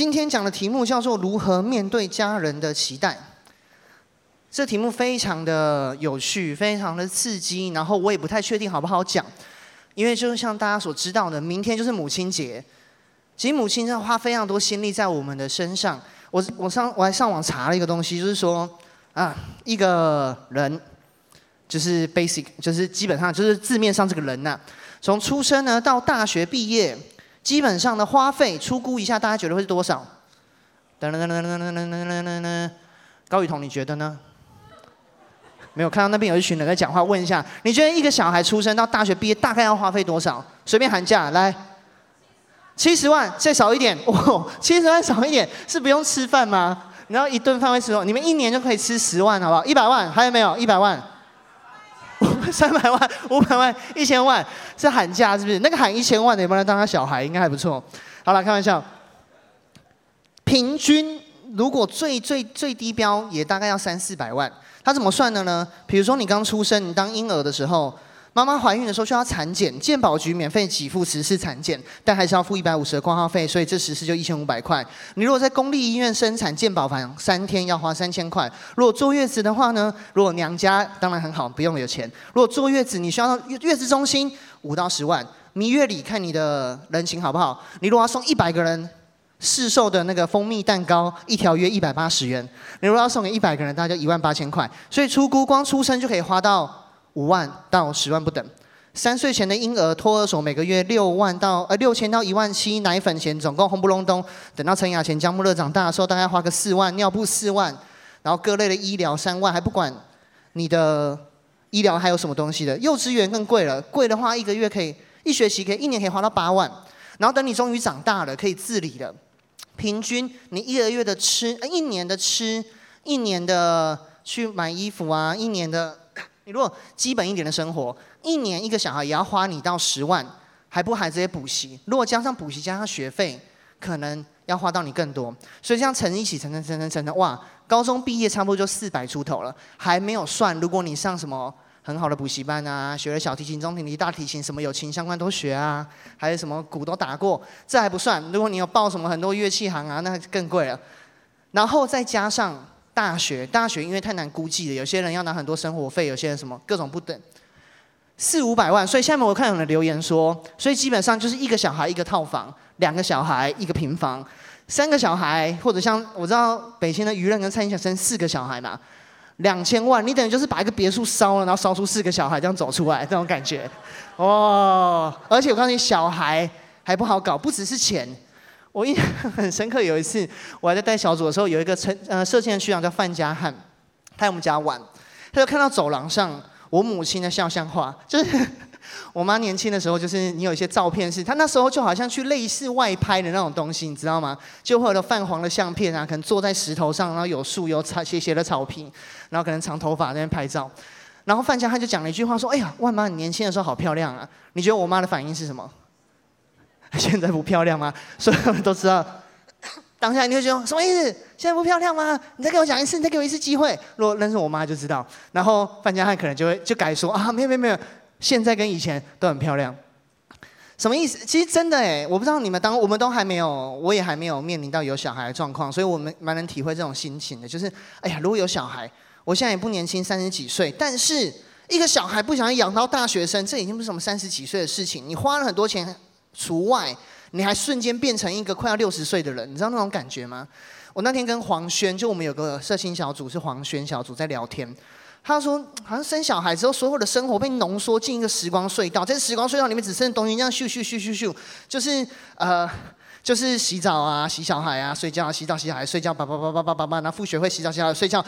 今天讲的题目叫做如何面对家人的期待。这题目非常的有趣，非常的刺激，然后我也不太确定好不好讲，因为就是像大家所知道的，明天就是母亲节。其实母亲要花非常多心力在我们的身上。我我上我还上网查了一个东西，就是说啊，一个人就是 basic，就是基本上就是字面上这个人呐、从出生呢到大学毕业，基本上的花费，出估一下，大家觉得会是多少？噔噔噔噔噔噔噔噔噔噔，高雨桐，你觉得呢？没有看到那边有一群人在讲话，问一下，你觉得一个小孩出生到大学毕业大概要花费多少？随便喊价来，七十万，再少一点，哦，七十万少一点是不用吃饭吗？然后一顿饭会吃多少？你们一年就可以吃十万，好不好？一百万还有没有？一百万，三百万，五百万，一千万是喊价是不是？那个喊一千万的有没有当他小孩？应该还不错。好了，开玩笑，平均如果最最最低标也大概要三四百万。他怎么算的呢？比如说你刚出生，你当婴儿的时候，妈妈怀孕的时候需要产检，健保局免费给付十次产检，但还是要付一百五十的挂号费，所以这十次就一千五百块。你如果在公立医院生产，健保房三天要花三千块。如果坐月子的话呢？如果娘家当然很好，不用有钱。如果坐月子，你需要月月子中心五到十万。蜜月礼看你的人情好不好？你如果要送一百个人。市售的那个蜂蜜蛋糕一条约一百八十元，你如果要送给一百个人，大概就一万八千块。所以出估光出生就可以花到五万到十万不等。三岁前的婴儿托儿所每个月六万到呃六千到一万七，奶粉钱总共轰不隆咚。等到陈雅前姜木乐长大的时候，大概花个四万，尿布四万，然后各类的医疗三万，还不管你的医疗还有什么东西的。幼稚园更贵了，贵的话一个月可以一学期可以一年可以花到八万。然后等你终于长大了，可以自理了。平均你一个月的吃，一年的吃，一年的去买衣服啊，一年的如果基本一点的生活，一年一个小孩也要花你到十万，还不含这些补习。如果加上补习加上学费，可能要花到你更多。所以这样乘一起乘乘乘乘乘乘，哇，高中毕业差不多就四百出头了，还没有算如果你上什么。很好的补习班啊，学了小提琴、中提琴、大提琴，什么有琴相关都学啊，还有什么鼓都打过，这还不算。如果你有报什么很多乐器行啊，那更贵了。然后再加上大学，大学因为太难估计了，有些人要拿很多生活费，有些人什么各种不等，四五百万。所以下面我看有人留言说，所以基本上就是一个小孩一个套房，两个小孩一个平房，三个小孩或者像我知道北京的舆论跟蔡英文生四个小孩嘛。两千万，你等于就是把一个别墅烧了，然后烧出四个小孩这样走出来，这种感觉，哦！而且我告诉你，小孩还不好搞，不只是钱。我印象很深刻，有一次我还在带小组的时候，有一个成呃社青的区长叫范家汉，他在我们家玩，他就看到走廊上我母亲的肖像画，就是。我妈年轻的时候，就是你有一些照片，是她那时候就好像去类似外拍的那种东西，你知道吗？就会有泛黄的相片啊，可能坐在石头上，然后有树有草斜斜的草坪，然后可能长头发在那拍照。然后范家汉就讲了一句话说：“哎呀，万妈，你年轻的时候好漂亮啊！”你觉得我妈的反应是什么？现在不漂亮吗？所有人都知道，当下你会觉得什么意思？现在不漂亮吗？你再给我讲一次，你再给我一次机会。如果认识我妈就知道。然后范家汉可能就会就改说啊，没有没有没有。现在跟以前都很漂亮，什么意思？其实真的哎，我不知道你们当我们都还没有，我也还没有面临到有小孩的状况，所以我们蛮能体会这种心情的。就是，哎呀，如果有小孩，我现在也不年轻，三十几岁，但是一个小孩不想要养到大学生，这已经不是什么三十几岁的事情。你花了很多钱除外，你还瞬间变成一个快要六十岁的人，你知道那种感觉吗？我那天跟黄轩，就我们有个社青小组是黄轩小组在聊天。他说：“好像生小孩之后，所有的生活被浓缩进一个时光隧道，在时光隧道里面只剩东西这样咻咻咻咻咻，就是呃，就是洗澡啊、洗小孩啊、睡觉啊、洗澡、洗小孩、睡觉，叭叭叭叭叭叭叭，然后复学会洗澡、洗小孩、睡觉。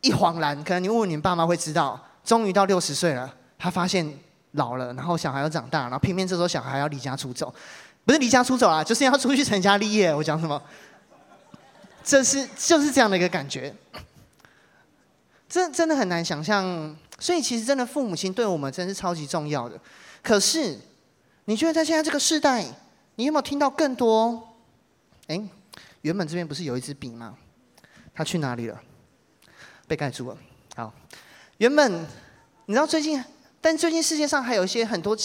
一恍然，可能你问问你爸妈会知道，终于到六十岁了，他发现老了，然后小孩要长大，然后偏偏这时候小孩要离家出走，不是离家出走啊，就是要出去成家立业。我讲什么？这是就是这样的一个感觉。”真真的很难想象，所以其实真的父母亲对我们真是超级重要的。可是，你觉得在现在这个时代，你有没有听到更多？哎，原本这边不是有一支笔吗？它去哪里了？被盖住了。好，原本你知道最近，但最近世界上还有一些很多，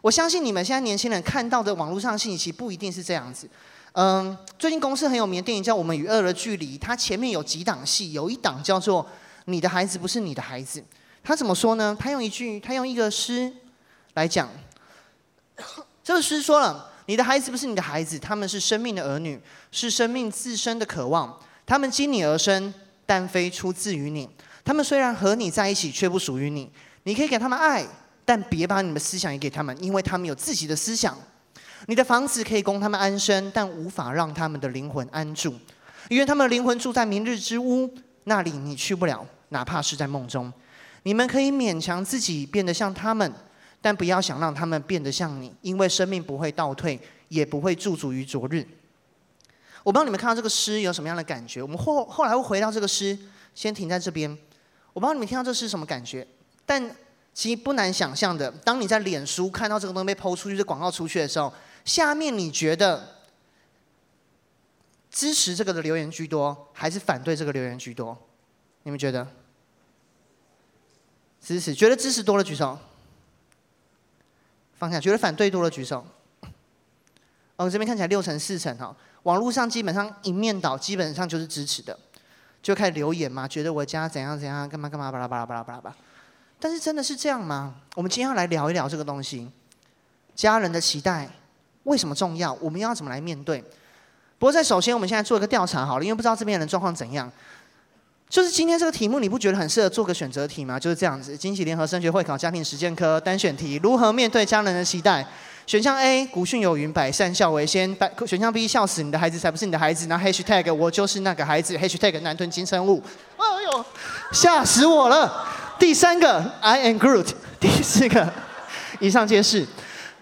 我相信你们现在年轻人看到的网络上信息不一定是这样子。嗯，最近公司很有名的电影叫《我们与恶的距离》，它前面有几档戏，有一档叫做《你的孩子不是你的孩子》。他怎么说呢？他用一句，他用一个诗来讲。这个诗说了：“你的孩子不是你的孩子，他们是生命的儿女，是生命自身的渴望。他们经你而生，但非出自于你。他们虽然和你在一起，却不属于你。你可以给他们爱，但别把你的思想也给他们，因为他们有自己的思想。”你的房子可以供他们安身，但无法让他们的灵魂安住，因为他们的灵魂住在明日之屋，那里你去不了，哪怕是在梦中。你们可以勉强自己变得像他们，但不要想让他们变得像你，因为生命不会倒退，也不会驻足于昨日。我不知道你们看到这个诗有什么样的感觉？我们后后来会回到这个诗，先停在这边。我不知道你们听到这诗什么感觉，但其实不难想象的，当你在脸书看到这个东西被抛出去，这广告出去的时候。下面你觉得支持这个的留言居多，还是反对这个留言居多？你们觉得？支持，觉得支持多了举手。放下，觉得反对多了举手。哦，这边看起来六成四成哈。网络上基本上一面倒，基本上就是支持的，就开始留言嘛，觉得我家怎样怎样，干嘛干嘛，巴拉巴拉巴拉巴拉巴拉。但是真的是这样吗？我们今天要来聊一聊这个东西，家人的期待。为什么重要？我们要怎么来面对？不过在首先，我们现在做一个调查好了，因为不知道这边的人状况怎样。就是今天这个题目，你不觉得很适合做个选择题吗？就是这样子，惊喜联合升学会考家庭实践科单选题：如何面对家人的期待？选项 A：古训有云，百善孝为先；百选项 B：笑死你的孩子才不是你的孩子。然后 #hashtag 我就是那个孩子 #hashtag 南屯金生物。哎呦，吓死我了！第三个，I am Groot。第四个，以上皆是。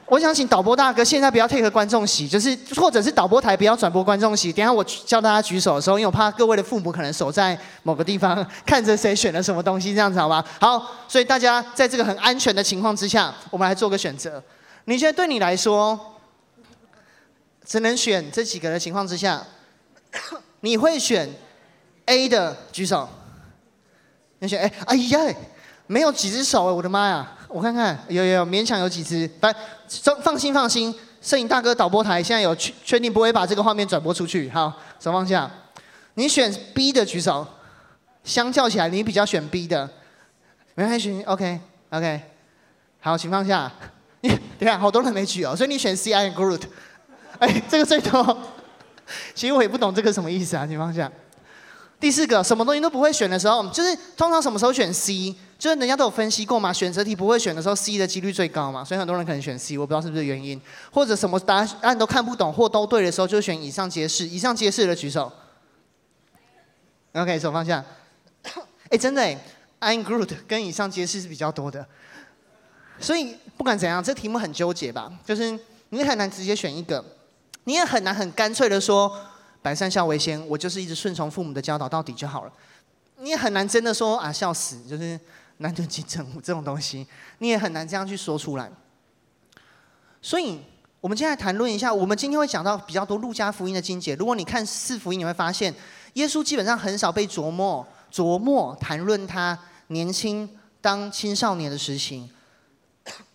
我想请导播大哥现在不要配合观众席，就是或者是导播台不要转播观众席。等下我叫大家举手的时候，因为我怕各位的父母可能守在某个地方看着谁选了什么东西，这样子好吗？好，所以大家在这个很安全的情况之下，我们来做个选择。你觉得对你来说，只能选这几个的情况之下，你会选 A 的举手？你选 A？哎呀，没有几只手哎，我的妈呀！我看看，有有，勉强有几只。来，放心放心，摄影大哥导播台现在有确确定不会把这个画面转播出去。好，手放下。你选 B 的举手。相较起来，你比较选 B 的。没关系，OK OK。好，请放下。你 等下，好多人没举哦，所以你选 C，I am Groot。哎，这个最多。其实我也不懂这个什么意思啊，请放下。第四个，什么东西都不会选的时候，就是通常什么时候选 C？就是人家都有分析过嘛，选择题不会选的时候，C 的几率最高嘛，所以很多人可能选 C，我不知道是不是原因，或者什么答案都看不懂或都对的时候，就选以上皆是。以上皆是的举手。OK，手放下。哎，真的，I'm Groot 跟以上皆是是比较多的。所以不管怎样，这题目很纠结吧？就是你很难直接选一个，你也很难很干脆的说百善孝为先，我就是一直顺从父母的教导到底就好了。你也很难真的说啊，孝死就是。南屯金城武这种东西，你也很难这样去说出来。所以，我们今天来谈论一下。我们今天会讲到比较多路加福音的经节。如果你看四福音，你会发现，耶稣基本上很少被琢磨、琢磨谈论他年轻当青少年的事情。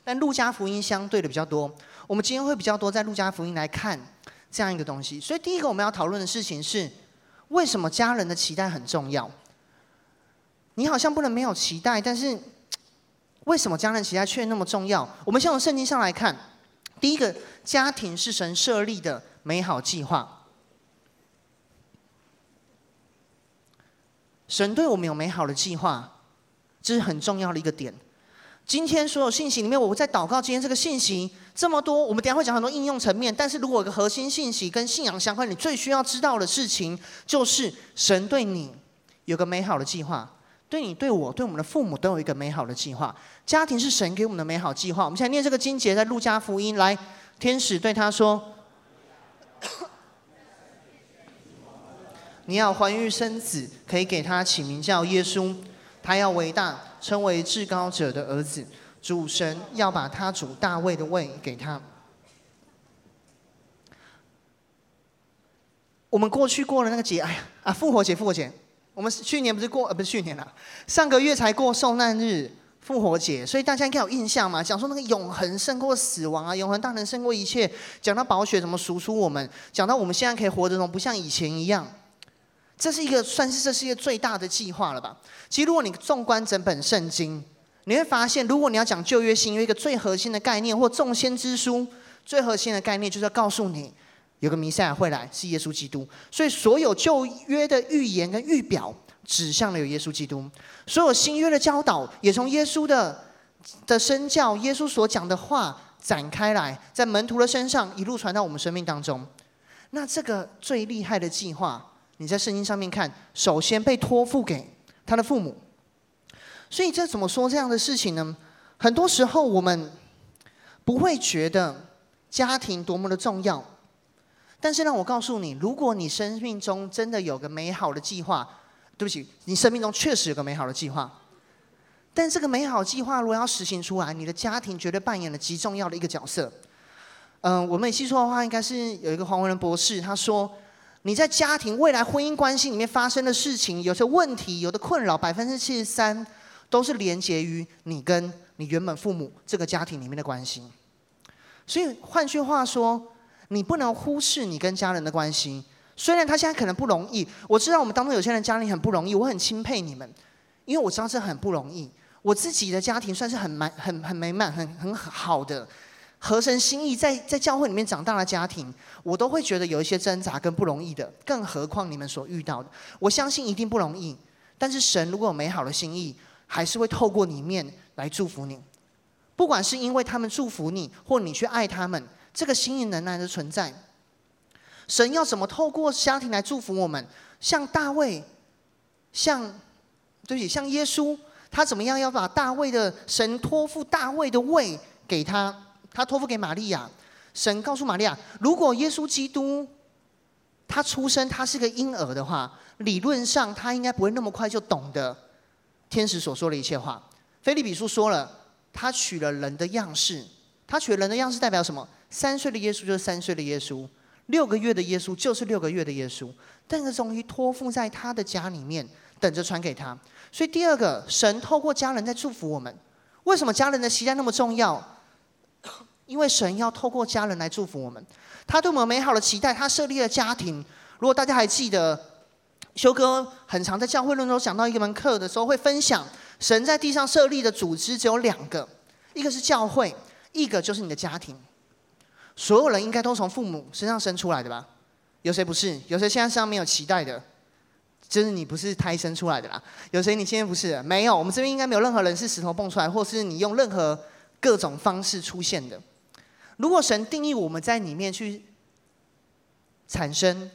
但路加福音相对的比较多。我们今天会比较多在路加福音来看这样一个东西。所以，第一个我们要讨论的事情是，为什么家人的期待很重要？你好像不能没有期待，但是为什么家人期待却那么重要？我们先从圣经上来看，第一个，家庭是神设立的美好计划。神对我们有美好的计划，这是很重要的一个点。今天所有信息里面，我在祷告，今天这个信息这么多，我们等下会讲很多应用层面。但是如果有个核心信息跟信仰相关，你最需要知道的事情，就是神对你有个美好的计划。对你、对我、对我们的父母都有一个美好的计划。家庭是神给我们的美好计划。我们现在念这个经节，在路加福音来，天使对他说：“你要怀孕生子，可以给他起名叫耶稣。他要伟大，称为至高者的儿子。主神要把他主大卫的位给他。”我们过去过了那个节，哎呀啊，复活节，复活节。我们去年不是过呃不是去年了，上个月才过受难日，复活节，所以大家应该有印象嘛？讲说那个永恒胜过死亡啊，永恒大能胜过一切。讲到宝血怎么赎出我们，讲到我们现在可以活得怎么不像以前一样，这是一个算是这是一个最大的计划了吧？其实如果你纵观整本圣经，你会发现，如果你要讲旧约新约一个最核心的概念，或众先知书最核心的概念，就是要告诉你有个弥赛亚会来，是耶稣基督。所以所有旧约的预言跟预表。指向了有耶稣基督，所有新约的教导也从耶稣的的身教，耶稣所讲的话展开来，在门徒的身上一路传到我们生命当中。那这个最厉害的计划，你在圣经上面看，首先被托付给他的父母。所以这怎么说这样的事情呢？很多时候我们不会觉得家庭多么的重要，但是让我告诉你，如果你生命中真的有个美好的计划。对不起，你生命中确实有个美好的计划，但这个美好计划如果要实行出来，你的家庭绝对扮演了极重要的一个角色。嗯、呃，我没记错的话，应该是有一个黄文仁博士他说，你在家庭未来婚姻关系里面发生的事情，有些问题，有的困扰，百分之七十三都是连结于你跟你原本父母这个家庭里面的关系。所以换句话说，你不能忽视你跟家人的关系。虽然他现在可能不容易，我知道我们当中有些人家里很不容易，我很钦佩你们，因为我知道这很不容易。我自己的家庭算是很满、很很美满、很很好的，合神心意，在在教会里面长大的家庭，我都会觉得有一些挣扎跟不容易的，更何况你们所遇到的，我相信一定不容易。但是神如果有美好的心意，还是会透过里面来祝福你，不管是因为他们祝福你，或你去爱他们，这个心意仍然的存在。神要怎么透过家庭来祝福我们？像大卫，像对不起，像耶稣，他怎么样要把大卫的神托付大卫的位给他？他托付给玛利亚。神告诉玛利亚，如果耶稣基督他出生，他是个婴儿的话，理论上他应该不会那么快就懂得天使所说的一切话。腓利比书说了，他取了人的样式，他取了人的样式代表什么？三岁的耶稣就是三岁的耶稣。六个月的耶稣就是六个月的耶稣，但是终于托付在他的家里面，等着传给他。所以第二个，神透过家人在祝福我们。为什么家人的期待那么重要？因为神要透过家人来祝福我们。他对我们美好的期待，他设立了家庭。如果大家还记得，修哥很常在教会论中讲到一门课的时候，会分享神在地上设立的组织只有两个，一个是教会，一个就是你的家庭。所有人应该都从父母身上生出来的吧？有谁不是？有谁现在身上没有脐带的？就是你不是胎生出来的啦。有谁你现在不是？没有，我们这边应该没有任何人是石头蹦出来，或是你用任何各种方式出现的。如果神定义我们在里面去产生，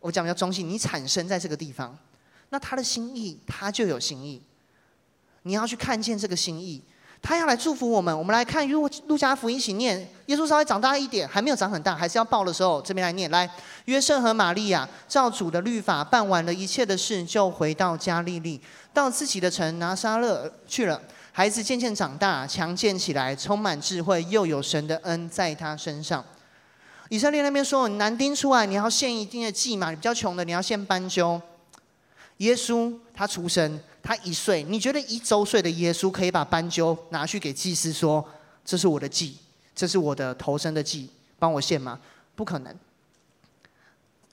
我讲比较中性，你产生在这个地方，那他的心意他就有心意，你要去看见这个心意。他要来祝福我们，我们来看路路加福音一起念。耶稣稍微长大一点，还没有长很大，还是要抱的时候，这边来念。来，约瑟和玛利亚照主的律法办完了一切的事，就回到加利利，到自己的城拿撒勒去了。孩子渐渐长大，强健起来，充满智慧，又有神的恩在他身上。以色列那边说，男丁出来，你要献一定的祭嘛，你比较穷的，你要献斑鸠。耶稣他出生。他一岁，你觉得一周岁的耶稣可以把斑鸠拿去给祭司说：“这是我的祭，这是我的头生的祭，帮我献吗？”不可能。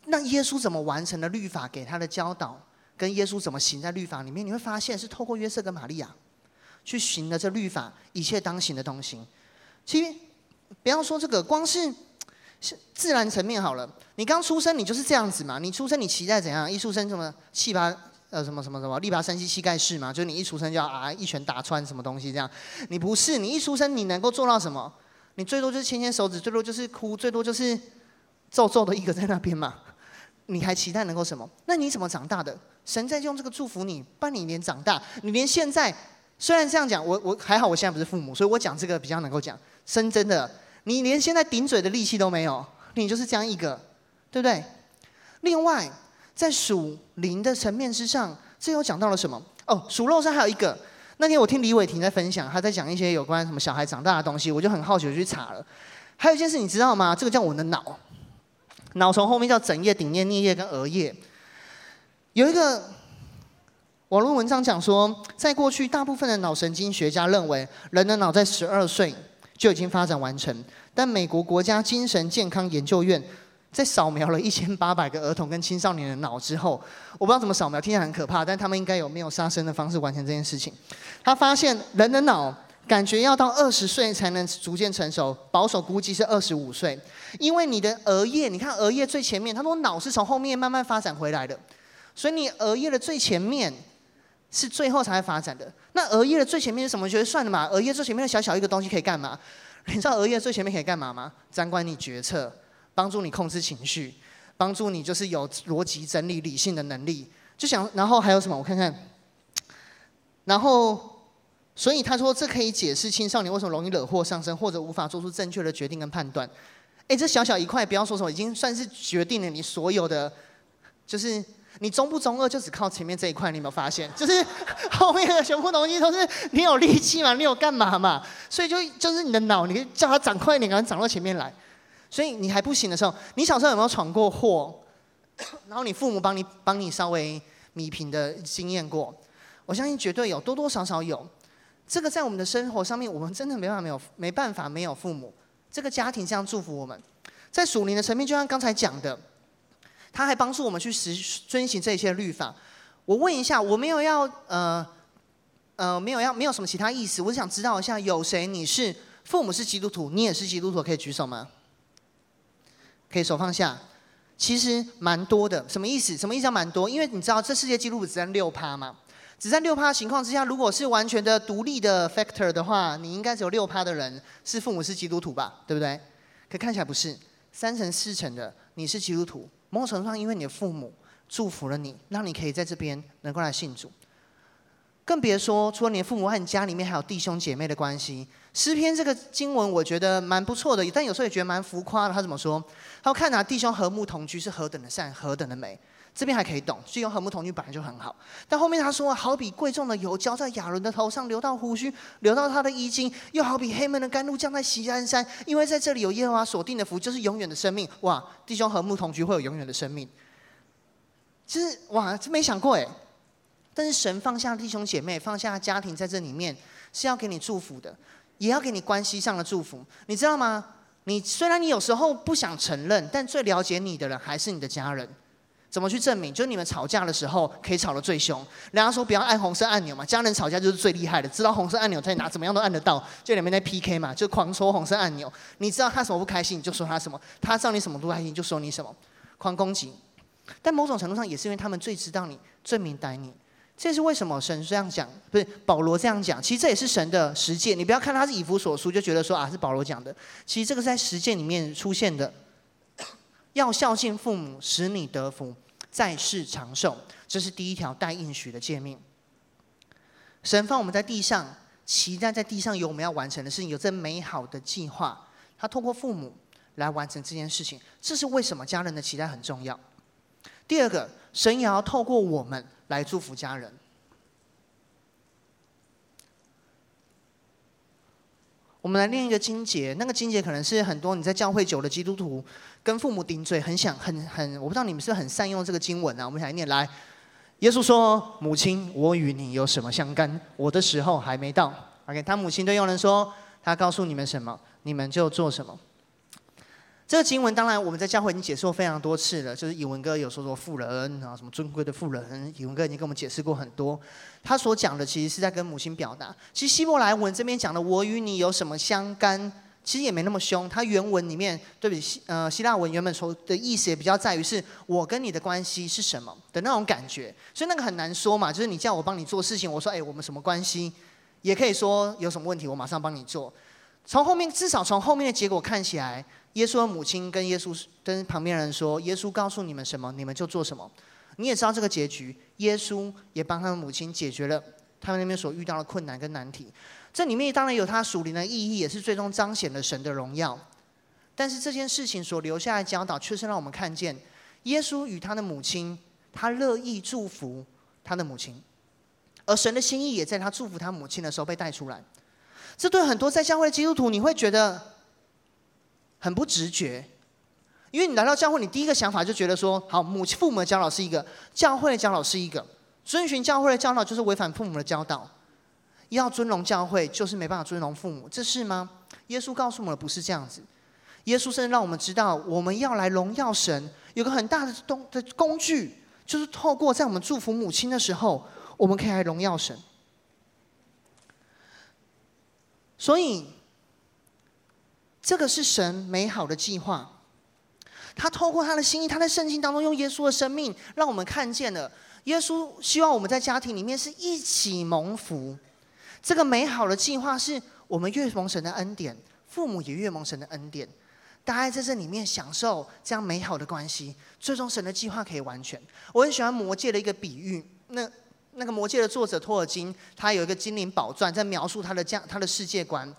那耶稣怎么完成了律法给他的教导？跟耶稣怎么行在律法里面？你会发现是透过约瑟跟玛利亚去行的这律法一切当行的东西。其实不要说这个，光是是自然层面好了。你刚出生，你就是这样子嘛？你出生，你期待怎样？一出生什么气吧？呃，什么什么什么，力拔山兮气盖世嘛，就是你一出生就要啊一拳打穿什么东西这样。你不是，你一出生你能够做到什么？你最多就是牵牵手指，最多就是哭，最多就是皱皱的一个在那边嘛。你还期待能够什么？那你怎么长大的？神在用这个祝福你，帮你连长大。你连现在虽然这样讲，我我还好，我现在不是父母，所以我讲这个比较能够讲。真真的，你连现在顶嘴的力气都没有，你就是这样一个，对不对？另外。在属灵的层面之上，这又讲到了什么？哦，属肉上还有一个。那天我听李伟霆在分享，他在讲一些有关什么小孩长大的东西，我就很好奇，我就去查了。还有一件事你知道吗？这个叫我的脑，脑从后面叫枕叶、顶叶、颞叶跟额叶。有一个网络文章讲说，在过去，大部分的脑神经学家认为，人的脑在十二岁就已经发展完成。但美国国家精神健康研究院在扫描了一千八百个儿童跟青少年的脑之后，我不知道怎么扫描，听起来很可怕，但他们应该有没有杀生的方式完成这件事情。他发现人的脑感觉要到二十岁才能逐渐成熟，保守估计是二十五岁，因为你的额叶，你看额叶最前面，他说脑是从后面慢慢发展回来的，所以你额叶的最前面是最后才会发展的。那额叶的最前面是什么？觉得算了嘛，额叶最前面的小小一个东西可以干嘛？你知道额叶最前面可以干嘛吗？掌管你决策，帮助你控制情绪，帮助你就是有逻辑整理理性的能力。就想，然后还有什么？我看看。然后，所以他说这可以解释青少年为什么容易惹祸上身，或者无法做出正确的决定跟判断。哎，这小小一块，不要说什么，已经算是决定了你所有的，就是。你中不中二就只靠前面这一块，你有没有发现？就是 后面的全部东西都是你有力气嘛，你有干嘛嘛？所以就就是你的脑，你可以叫它长快一点，赶快长到前面来。所以你还不行的时候，你小时候有没有闯过祸？然后你父母帮你帮你稍微弥平的经验过？我相信绝对有，多多少少有。这个在我们的生活上面，我们真的没办法没有没办法没有父母，这个家庭这样祝福我们。在属灵的层面，就像刚才讲的。他还帮助我们去实遵循这些律法。我问一下，我没有要呃呃没有要没有什么其他意思，我想知道一下，有谁你是父母是基督徒，你也是基督徒，可以举手吗？可以手放下。其实蛮多的，什么意思？什么意思叫蛮多？因为你知道这世界纪录只占六趴嘛，只占六趴情况之下，如果是完全的独立的 factor 的话，你应该只有六趴的人是父母是基督徒吧，对不对？可看起来不是，三成四成的你是基督徒。某种程度上，因为你的父母祝福了你，让你可以在这边能够来信主。更别说，除了你的父母和你家里面还有弟兄姐妹的关系。诗篇这个经文我觉得蛮不错的，但有时候也觉得蛮浮夸的。他怎么说？他说看哪，弟兄和睦同居是何等的善，何等的美。这边还可以懂，弟兄和睦同居本来就很好。但后面他说，好比贵重的油浇在亚伦的头上，流到胡须，流到他的衣襟，又好比黑门的甘露降在锡安山，因为在这里有耶和华所定的福，就是永远的生命。哇，弟兄和睦同居会有永远的生命。其实哇，真没想过哎。但是神放下弟兄姐妹，放下家庭在这里面，是要给你祝福的，也要给你关系上的祝福。你知道吗？你虽然你有时候不想承认，但最了解你的人还是你的家人。怎么去证明？就是你们吵架的时候可以吵得最凶。人家说不要按红色按钮嘛，家人吵架就是最厉害的，知道红色按钮在哪，怎么样都按得到。就两边在 PK 嘛，就狂戳红色按钮。你知道他什么不开心，你就说他什么；他知道你什么不开心，就说你什么，狂攻击。但某种程度上也是因为他们最知道你，最明白你。这是为什么神这样讲，不是保罗这样讲。其实这也是神的实践。你不要看他是以弗所书就觉得说啊是保罗讲的，其实这个在实践里面出现的。要孝敬父母，使你得福，在世长寿，这是第一条带应许的诫命。神放我们在地上，期待在地上有我们要完成的事情，有这美好的计划。他透过父母来完成这件事情，这是为什么家人的期待很重要。第二个，神也要透过我们来祝福家人。我们来念一个经节，那个经节可能是很多你在教会久的基督徒跟父母顶嘴，很想很很，我不知道你们是不是很善用这个经文啊？我们来念来，耶稣说：“母亲，我与你有什么相干？我的时候还没到。”OK，他母亲对佣人说：“他告诉你们什么，你们就做什么。”这个经文当然我们在教会已经解释过非常多次了，就是以文哥有说说富人啊，什么尊贵的富人，以文哥已经跟我们解释过很多。他所讲的其实是在跟母亲表达。其实希伯来文这边讲的“我与你有什么相干”，其实也没那么凶。他原文里面对比希呃希腊文原本说的意思也比较在于是我跟你的关系是什么的那种感觉，所以那个很难说嘛。就是你叫我帮你做事情，我说哎我们什么关系？也可以说有什么问题我马上帮你做。从后面至少从后面的结果看起来。耶稣的母亲跟耶稣跟旁边人说：“耶稣告诉你们什么，你们就做什么。”你也知道这个结局，耶稣也帮他的母亲解决了他们那边所遇到的困难跟难题。这里面当然有他属灵的意义，也是最终彰显了神的荣耀。但是这件事情所留下的教导，却是让我们看见耶稣与他的母亲，他乐意祝福他的母亲，而神的心意也在他祝福他母亲的时候被带出来。这对很多在教会的基督徒，你会觉得。很不直觉，因为你来到教会，你第一个想法就觉得说，好，母亲父母的教导是一个，教会的教导是一个，遵循教会的教导就是违反父母的教导，要尊荣教会就是没办法尊荣父母，这是吗？耶稣告诉我们不是这样子。耶稣甚至让我们知道，我们要来荣耀神，有个很大的东的工具，就是透过在我们祝福母亲的时候，我们可以来荣耀神。所以，这个是神美好的计划。他透过他的心意，他在圣经当中用耶稣的生命，让我们看见了耶稣希望我们在家庭里面是一起蒙福。这个美好的计划是我们越蒙神的恩典，父母也越蒙神的恩典，大家在这里面享受这样美好的关系，最终神的计划可以完全。我很喜欢魔戒的一个比喻，那。那个魔戒的作者托尔金，他有一个精灵宝钻，在描述他的这样他的世界观。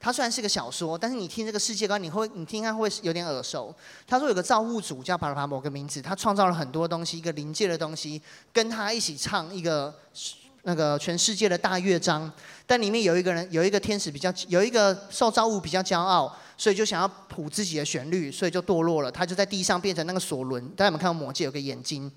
他虽然是个小说，但是你听这个世界观，你会你听他会有点耳熟。他说有个造物主叫巴拉巴某个名字，他创造了很多东西，一个灵界的东西，跟他一起唱一个那个全世界的大乐章。但里面有一个人，有一个天使比较，有一个受造物比较骄傲，所以就想要谱自己的旋律，所以就堕落了。他就在地上变成那个索伦。大家有没有看到魔戒有个眼睛？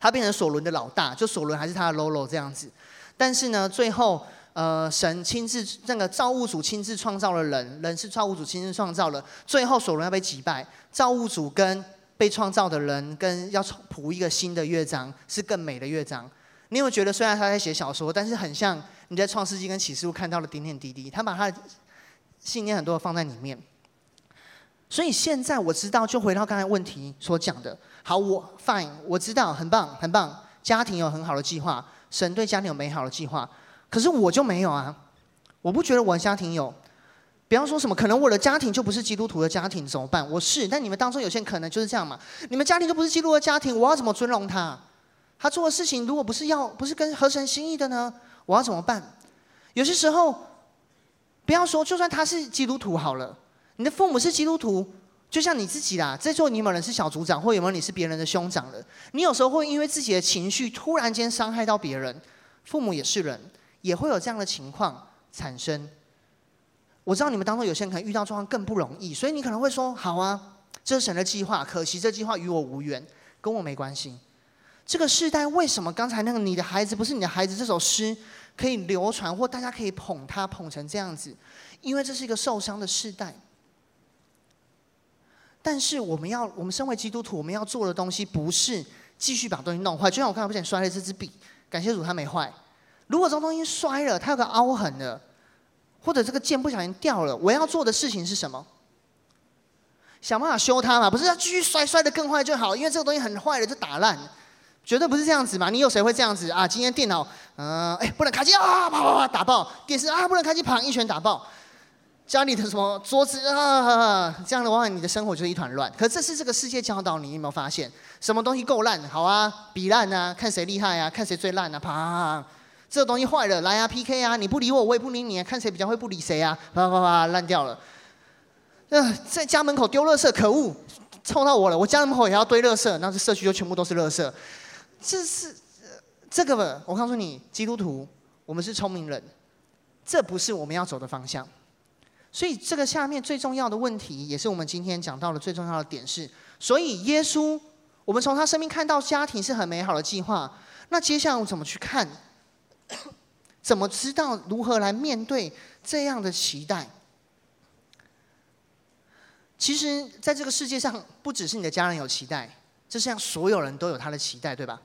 他变成索伦的老大，就索伦还是他的喽啰这样子。但是呢，最后呃，神亲自那个造物主亲自创造了人，人是造物主亲自创造了。最后索伦要被击败，造物主跟被创造的人跟要谱一个新的乐章，是更美的乐章。你有觉得，虽然他在写小说，但是很像你在创世纪跟启示录看到的点点滴滴，他把他的信念很多放在里面。所以现在我知道，就回到刚才问题所讲的。好，我 fine，我知道，很棒，很棒。家庭有很好的计划，神对家庭有美好的计划，可是我就没有啊。我不觉得我的家庭有。比方说什么，可能我的家庭就不是基督徒的家庭，怎么办？我是，但你们当中有些人可能就是这样嘛。你们家庭就不是基督的家庭，我要怎么尊荣他？他做的事情如果不是要，不是跟合神心意的呢？我要怎么办？有些时候，不要说，就算他是基督徒好了。你的父母是基督徒，就像你自己啦。在座你有没有人是小组长，或有没有你是别人的兄长的？你有时候会因为自己的情绪突然间伤害到别人。父母也是人，也会有这样的情况产生。我知道你们当中有些人可能遇到状况更不容易，所以你可能会说：“好啊，这是神的计划，可惜这计划与我无缘，跟我没关系。”这个世代为什么刚才那个“你的孩子不是你的孩子”这首诗可以流传，或大家可以捧他捧成这样子？因为这是一个受伤的世代。但是我们要，我们身为基督徒，我们要做的东西不是继续把东西弄坏。就像我刚才不小心摔了这支笔，感谢主它没坏。如果这东西摔了，它有个凹痕了，或者这个键不小心掉了，我要做的事情是什么？想办法修它嘛，不是要继续摔，摔得更坏就好。因为这个东西很坏了就打烂，绝对不是这样子嘛。你有谁会这样子啊？今天电脑，嗯、呃，哎，不能开机啊，啪啪啪打爆。电视啊，不能开机，啪，一拳打爆。家里的什么桌子啊，这样的话，你的生活就是一团乱。可这是这个世界教导你，你有没有发现？什么东西够烂？好啊，比烂啊，看谁厉害啊，看谁最烂啊，啪！这个东西坏了，来啊，PK 啊！你不理我，我也不理你啊，看谁比较会不理谁啊，啪啪啪，烂掉了。呃，在家门口丢垃圾，可恶，臭到我了！我家门口也要堆垃圾，那这社区就全部都是垃圾。这是这个吧，我告诉你，基督徒，我们是聪明人，这不是我们要走的方向。所以，这个下面最重要的问题，也是我们今天讲到的最重要的点是：所以耶稣，我们从他生命看到家庭是很美好的计划。那接下来我怎么去看？怎么知道如何来面对这样的期待？其实，在这个世界上，不只是你的家人有期待，这世上所有人都有他的期待，对吧？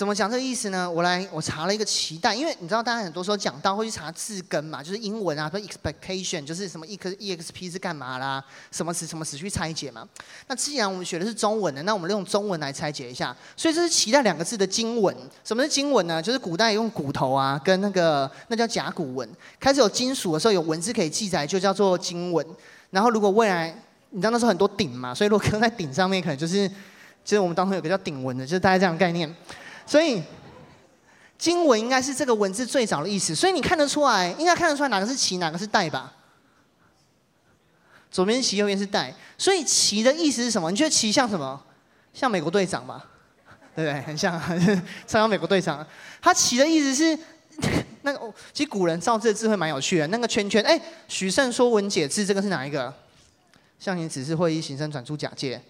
怎么讲这个意思呢？我来，我查了一个期待，因为你知道，大家很多时候讲到会去查字根嘛，就是英文啊，说 expectation 就是什么 exp 是干嘛啦，什么词什么词去拆解嘛。那既然我们学的是中文的，那我们用中文来拆解一下。所以这是期待两个字的经文。什么是经文呢？就是古代用骨头啊，跟那个那叫甲骨文。开始有金属的时候，有文字可以记载，就叫做经文。然后如果未来，你知道那时候很多鼎嘛，所以如果刻在鼎上面，可能就是就是我们当中有个叫鼎文的，就是大概这样概念。所以，经文应该是这个文字最早的意思。所以你看得出来，应该看得出来哪个是期，哪个是待吧？左边是期，右边是待。所以期的意思是什么？你觉得期像什么？像美国队长吧？对不对？很像，像美国队长。他期的意思是 那个，其实古人造字的字会蛮有趣的。那个圈圈，哎，许慎说文解字，这个是哪一个？象形指示会意，形声转出假借。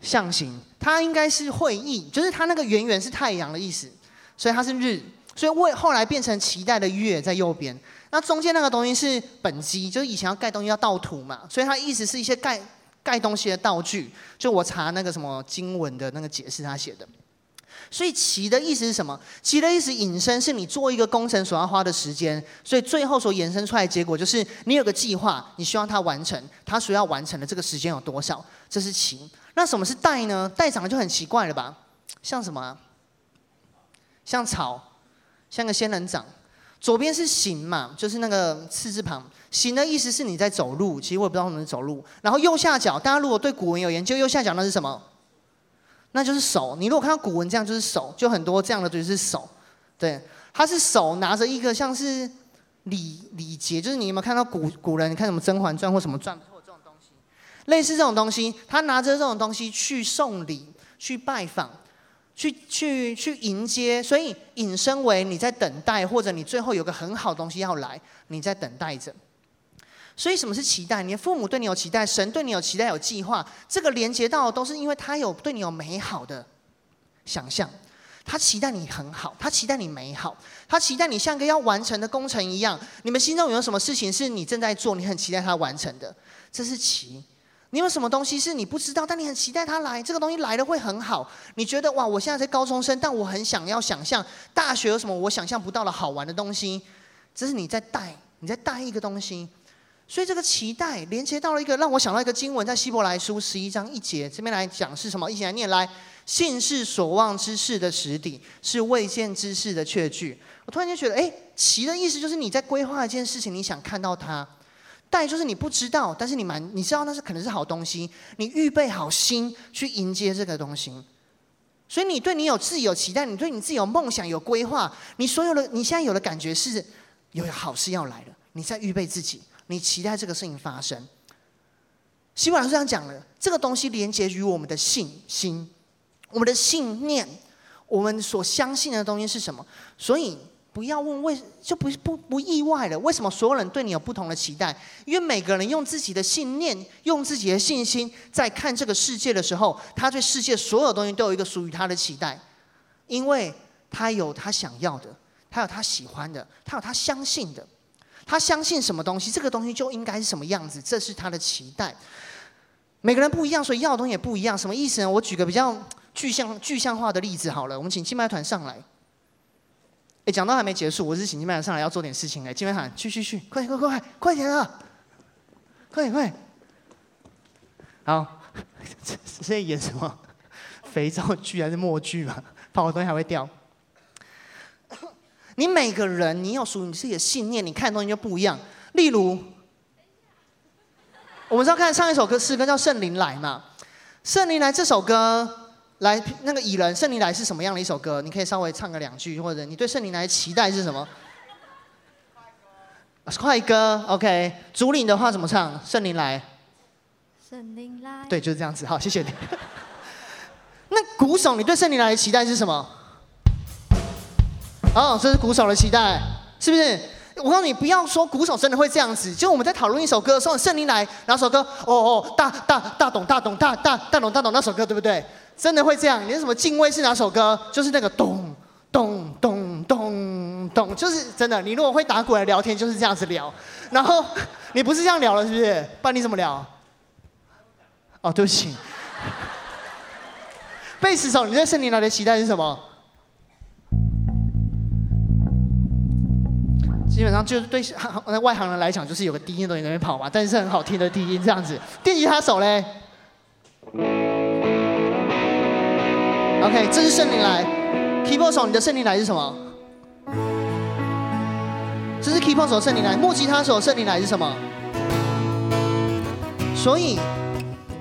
象形，它应该是会意，就是它那个圆圆是太阳的意思，所以它是日，所以为后来变成期待的月在右边。那中间那个东西是本基，就是以前要盖东西要倒土嘛，所以它意思是一些盖盖东西的道具。就我查那个什么经文的那个解释，他写的。所以期的意思是什么？期的意思引申是你做一个工程所要花的时间，所以最后所延伸出来的结果就是你有个计划，你希望它完成，它所要完成的这个时间有多少？这是期。那什么是代呢？代长得就很奇怪了吧？像什么啊？像草，像个仙人掌。左边是行嘛，就是那个次字旁。行的意思是你在走路，其实我也不知道怎么走路。然后右下角，大家如果对古文有研究，右下角那是什么？那就是手。你如果看到古文这样，就是手，就很多这样的就是手。对，他是手拿着一个像是礼礼节，就是你有没有看到古古人？你看什么《甄嬛传》或什么传或这种东西，类似这种东西，他拿着这种东西去送礼、去拜访。去去去迎接，所以引申为你在等待，或者你最后有个很好东西要来，你在等待着。所以什么是期待？你的父母对你有期待，神对你有期待，有计划，这个连接到都是因为他有对你有美好的想象，他期待你很好，他期待你美好，他期待你像一个要完成的工程一样。你们心中有什么事情是你正在做，你很期待他完成的？这是期。你有什么东西是你不知道，但你很期待它来？这个东西来了会很好。你觉得哇，我现在是高中生，但我很想要想象大学有什么我想象不到的好玩的东西。这是你在带，你在带一个东西。所以这个期待连接到了一个，让我想到一个经文，在希伯来书十一章一节这边来讲是什么？一起来念来，信是所望之事的实底，是未见之事的确据。我突然间觉得，哎，期的意思就是你在规划一件事情，你想看到它。待就是你不知道，但是你蛮你知道那是可能是好东西，你预备好心去迎接这个东西，所以你对你有自己有期待，你对你自己有梦想有规划，你所有的你现在有的感觉是有好事要来了，你在预备自己，你期待这个事情发生。希伯来书这样讲了，这个东西连接于我们的信心，我们的信念，我们所相信的东西是什么？所以。不要问为，就不不不意外了。为什么所有人对你有不同的期待？因为每个人用自己的信念、用自己的信心，在看这个世界的时候，他对世界所有东西都有一个属于他的期待，因为他有他想要的，他有他喜欢的，他有他相信的。他相信什么东西，这个东西就应该是什么样子，这是他的期待。每个人不一样，所以要的东西也不一样。什么意思呢？我举个比较具象具象化的例子好了，我们请敬拜团上来。哎，讲到还没结束，我是请金麦上来要做点事情哎，金麦喊去去去，快快快快快点啊，快点快点！好，这是在演什么？肥皂剧还是默剧嘛？怕我东西还会掉。你每个人，你有属于你自己的信念，你看的东西就不一样。例如，我们是要看上一首歌诗歌叫《圣灵来》嘛，《圣灵来》这首歌。来，那个蚁人，圣灵来是什么样的一首歌？你可以稍微唱个两句，或者你对圣灵来的期待是什么？快歌，，OK。主领的话怎么唱？圣灵来。圣灵来。对，就是这样子。好，谢谢你。那鼓手，你对圣灵来的期待是什么？哦，这是鼓手的期待，是不是？我告诉你，不要说鼓手真的会这样子。就我们在讨论一首歌的时候，圣灵来，哪首歌？哦哦，大大大懂大懂大大大懂大懂那首歌，对不对？真的会这样？你什么敬畏是哪首歌？就是那个咚咚咚咚咚，就是真的。你如果会打鼓来聊天，就是这样子聊。然后你不是这样聊了，是不是？不然你怎么聊？哦，对不起。贝斯手，你对圣灵来的期待是什么？基本上就是对外行人来讲，就是有个低音的东西在那边跑嘛，但是很好听的低音这样子。电吉他手嘞？OK，这是圣灵来。Keyboard 手，你的圣灵来是什么？这是 Keyboard 手圣灵来。木吉他手圣灵来是什么？所以，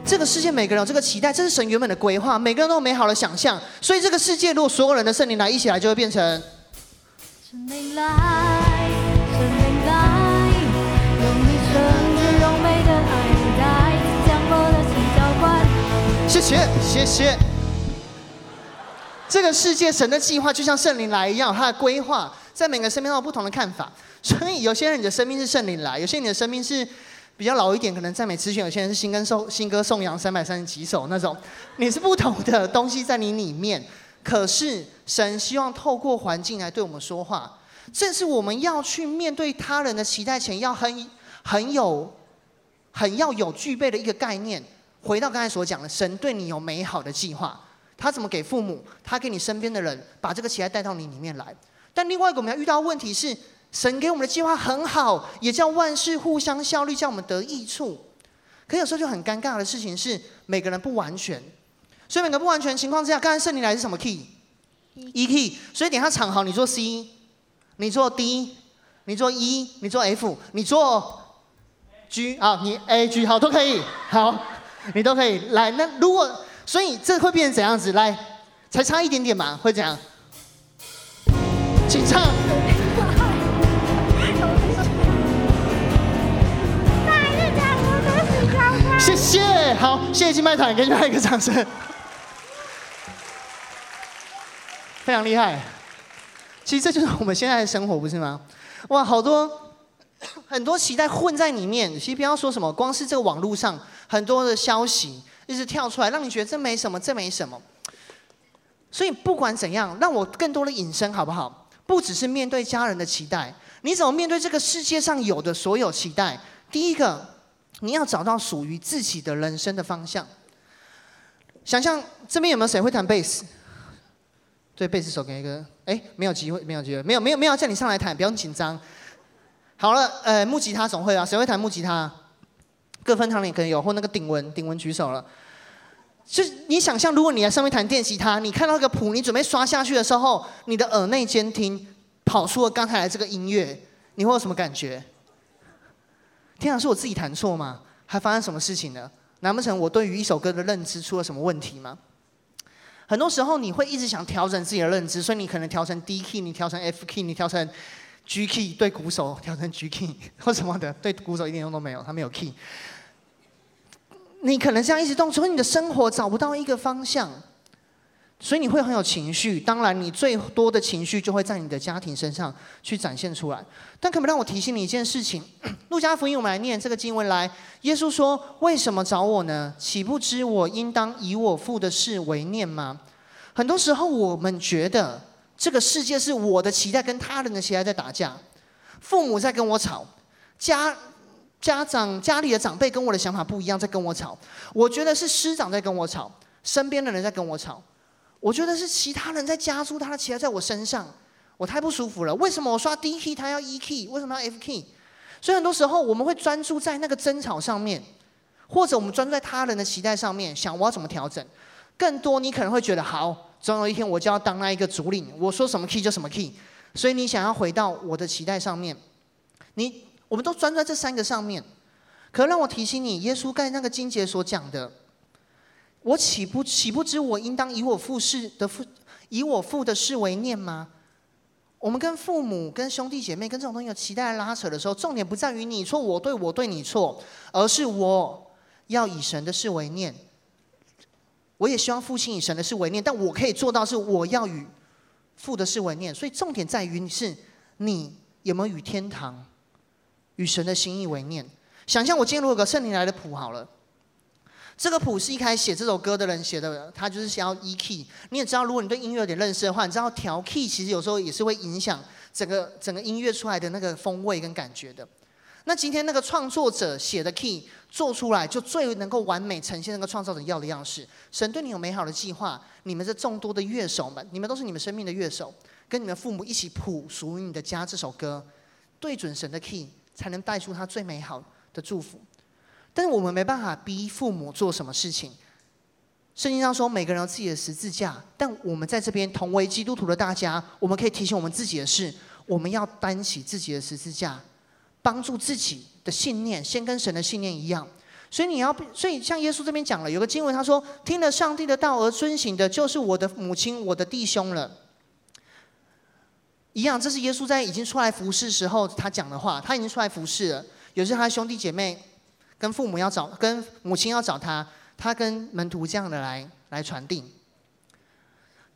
这个世界每个人有这个期待，这是神原本的规划，每个人都有美好的想象。所以，这个世界如果所有人的圣灵来一起来，就会变成谢谢，谢谢。这个世界神的计划就像圣灵来一样，他的规划在每个生命都有不同的看法。所以有些人你的生命是圣灵来，有些人你的生命是比较老一点，可能赞美词选，有些人是新歌颂新歌颂扬三百三十几首那种，你是不同的东西在你里面。可是神希望透过环境来对我们说话，正是我们要去面对他人的期待前，要很很有很要有具备的一个概念。回到刚才所讲的，神对你有美好的计划，他怎么给父母，他给你身边的人，把这个期待带到你里面来。但另外一个我们要遇到的问题是，神给我们的计划很好，也叫万事互相效力，叫我们得益处。可有时候就很尴尬的事情是，每个人不完全。所以每个不完全情况之下，刚才圣灵来是什么 key？E key。所以等下场好，你做 C，你做 D，你做 E，你做 F，你做 G 啊，你 A G 好都可以，好，你都可以来。那如果所以这会变成怎样子？来，才差一点点嘛，会怎样？请唱。谢谢，好，谢谢金麦团，给你们一个掌声。非常厉害，其实这就是我们现在的生活，不是吗？哇，好多 很多期待混在里面。其实不要说什么，光是这个网络上很多的消息一直跳出来，让你觉得这没什么，这没什么。所以不管怎样，让我更多的隐身，好不好？不只是面对家人的期待，你怎么面对这个世界上有的所有期待？第一个，你要找到属于自己的人生的方向。想象这边有没有谁会弹贝斯？对，贝斯手给一个，哎，没有机会，没有机会，没有，没有，没有叫你上来弹，不用紧张。好了，呃，木吉他总会啊，谁会弹木吉他？各分堂里可能有，或那个鼎文，鼎文举手了。就你想象，如果你在上面弹电吉他，你看到那个谱，你准备刷下去的时候，你的耳内监听跑出了刚才的这个音乐，你会有什么感觉？天啊，是我自己弹错吗？还发生什么事情呢？难不成我对于一首歌的认知出了什么问题吗？很多时候你会一直想调整自己的认知，所以你可能调成 D key，你调成 F key，你调成 G key，对鼓手调成 G key 或什么的，对鼓手一点用都没有，他没有 key。你可能这样一直动，所以你的生活找不到一个方向。所以你会很有情绪，当然你最多的情绪就会在你的家庭身上去展现出来。但可不可以让我提醒你一件事情？路加福音，我们来念这个经文来。耶稣说：“为什么找我呢？岂不知我应当以我父的事为念吗？”很多时候我们觉得这个世界是我的期待跟他人的期待在打架，父母在跟我吵，家家长家里的长辈跟我的想法不一样，在跟我吵。我觉得是师长在跟我吵，身边的人在跟我吵。我觉得是其他人在加诸他的期待在我身上，我太不舒服了。为什么我刷 D key 他要 E key？为什么要 F key？所以很多时候我们会专注在那个争吵上面，或者我们专注在他人的期待上面，想我要怎么调整。更多你可能会觉得，好，总有一天我就要当那一个主领，我说什么 key 就什么 key。所以你想要回到我的期待上面，你我们都专注在这三个上面。可让我提醒你，耶稣盖那个经节所讲的。我岂不岂不知我应当以我父事的父以我父的事为念吗？我们跟父母、跟兄弟姐妹、跟这种东西有期待拉扯的时候，重点不在于你错我对，我对你错，而是我要以神的事为念。我也希望父亲以神的事为念，但我可以做到是我要与父的事为念。所以重点在于是你有没有与天堂、与神的心意为念。想象我今天如果有个圣灵来的谱好了。这个谱是一开始写这首歌的人写的，他就是想要 E key。你也知道，如果你对音乐有点认识的话，你知道调 key 其实有时候也是会影响整个整个音乐出来的那个风味跟感觉的。那今天那个创作者写的 key 做出来，就最能够完美呈现那个创造者要的样式。神对你有美好的计划，你们这众多的乐手们，你们都是你们生命的乐手，跟你们父母一起谱属于你的家这首歌，对准神的 key，才能带出他最美好的祝福。但是我们没办法逼父母做什么事情。圣经上说，每个人有自己的十字架，但我们在这边同为基督徒的大家，我们可以提醒我们自己的是，我们要担起自己的十字架，帮助自己的信念，先跟神的信念一样。所以你要，所以像耶稣这边讲了，有个经文他说，听了上帝的道而遵行的，就是我的母亲、我的弟兄了。一样，这是耶稣在已经出来服侍时候他讲的话，他已经出来服侍了，有些他兄弟姐妹。跟父母要找，跟母亲要找他，他跟门徒这样的来来传递。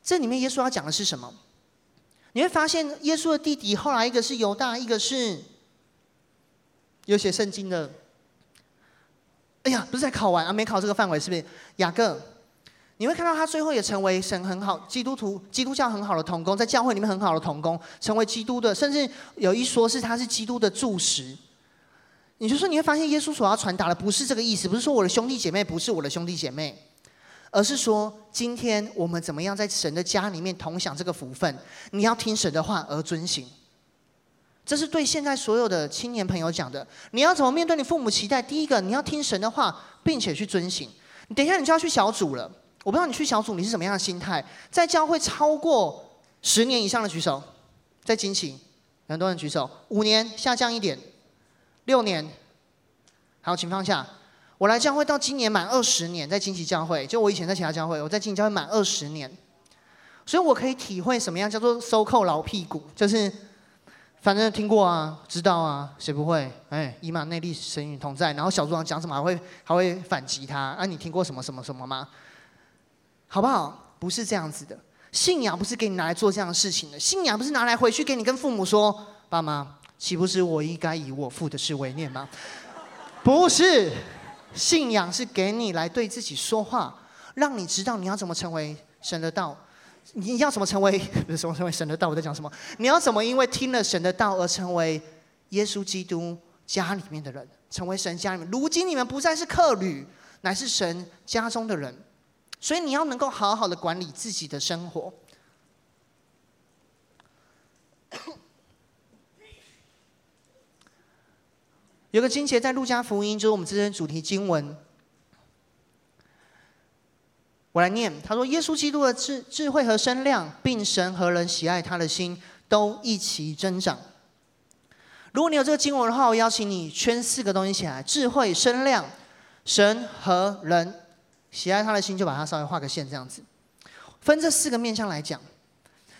这里面耶稣要讲的是什么？你会发现耶稣的弟弟后来一个是犹大，一个是有写圣经的，哎呀，不是在考完啊，没考这个范围，是不是？雅各，你会看到他最后也成为神很好基督徒、基督教很好的同工，在教会里面很好的同工，成为基督的，甚至有一说是他是基督的柱石。你就说你会发现，耶稣所要传达的不是这个意思，不是说我的兄弟姐妹不是我的兄弟姐妹，而是说今天我们怎么样在神的家里面同享这个福分？你要听神的话而遵行。这是对现在所有的青年朋友讲的。你要怎么面对你父母期待？第一个，你要听神的话，并且去遵行。你等一下你就要去小组了，我不知道你去小组你是什么样的心态。在教会超过十年以上的举手，在惊奇，很多人举手。五年下降一点，六年，好，请放下。我来教会到今年满二十年，在惊奇教会，就我以前在其他教会，我在惊奇教会满二十年，所以我可以体会什么样叫做收扣老屁股，就是。反正听过啊，知道啊，谁不会？哎，以马内利，神与同在。然后小组长讲什么还会还会反击他？啊，你听过什么什么什么吗？好不好？不是这样子的。信仰不是给你拿来做这样的事情的。信仰不是拿来回去给你跟父母说：“爸妈，岂不是我应该以我父的事为念吗？”不是，信仰是给你来对自己说话，让你知道你要怎么成为神的道。你要怎么成为不是什么成为神的道？我在讲什么？你要怎么因为听了神的道而成为耶稣基督家里面的人，成为神家里面？如今你们不再是客旅，乃是神家中的人，所以你要能够好好的管理自己的生活。有个经节在路加福音，就是我们这篇主题经文。我来念，他说：“耶稣基督的智智慧和身量，并神和人喜爱他的心，都一起增长。”如果你有这个经文的话，我邀请你圈四个东西起来：智慧、身量、神和人喜爱他的心，就把它稍微画个线，这样子。分这四个面向来讲，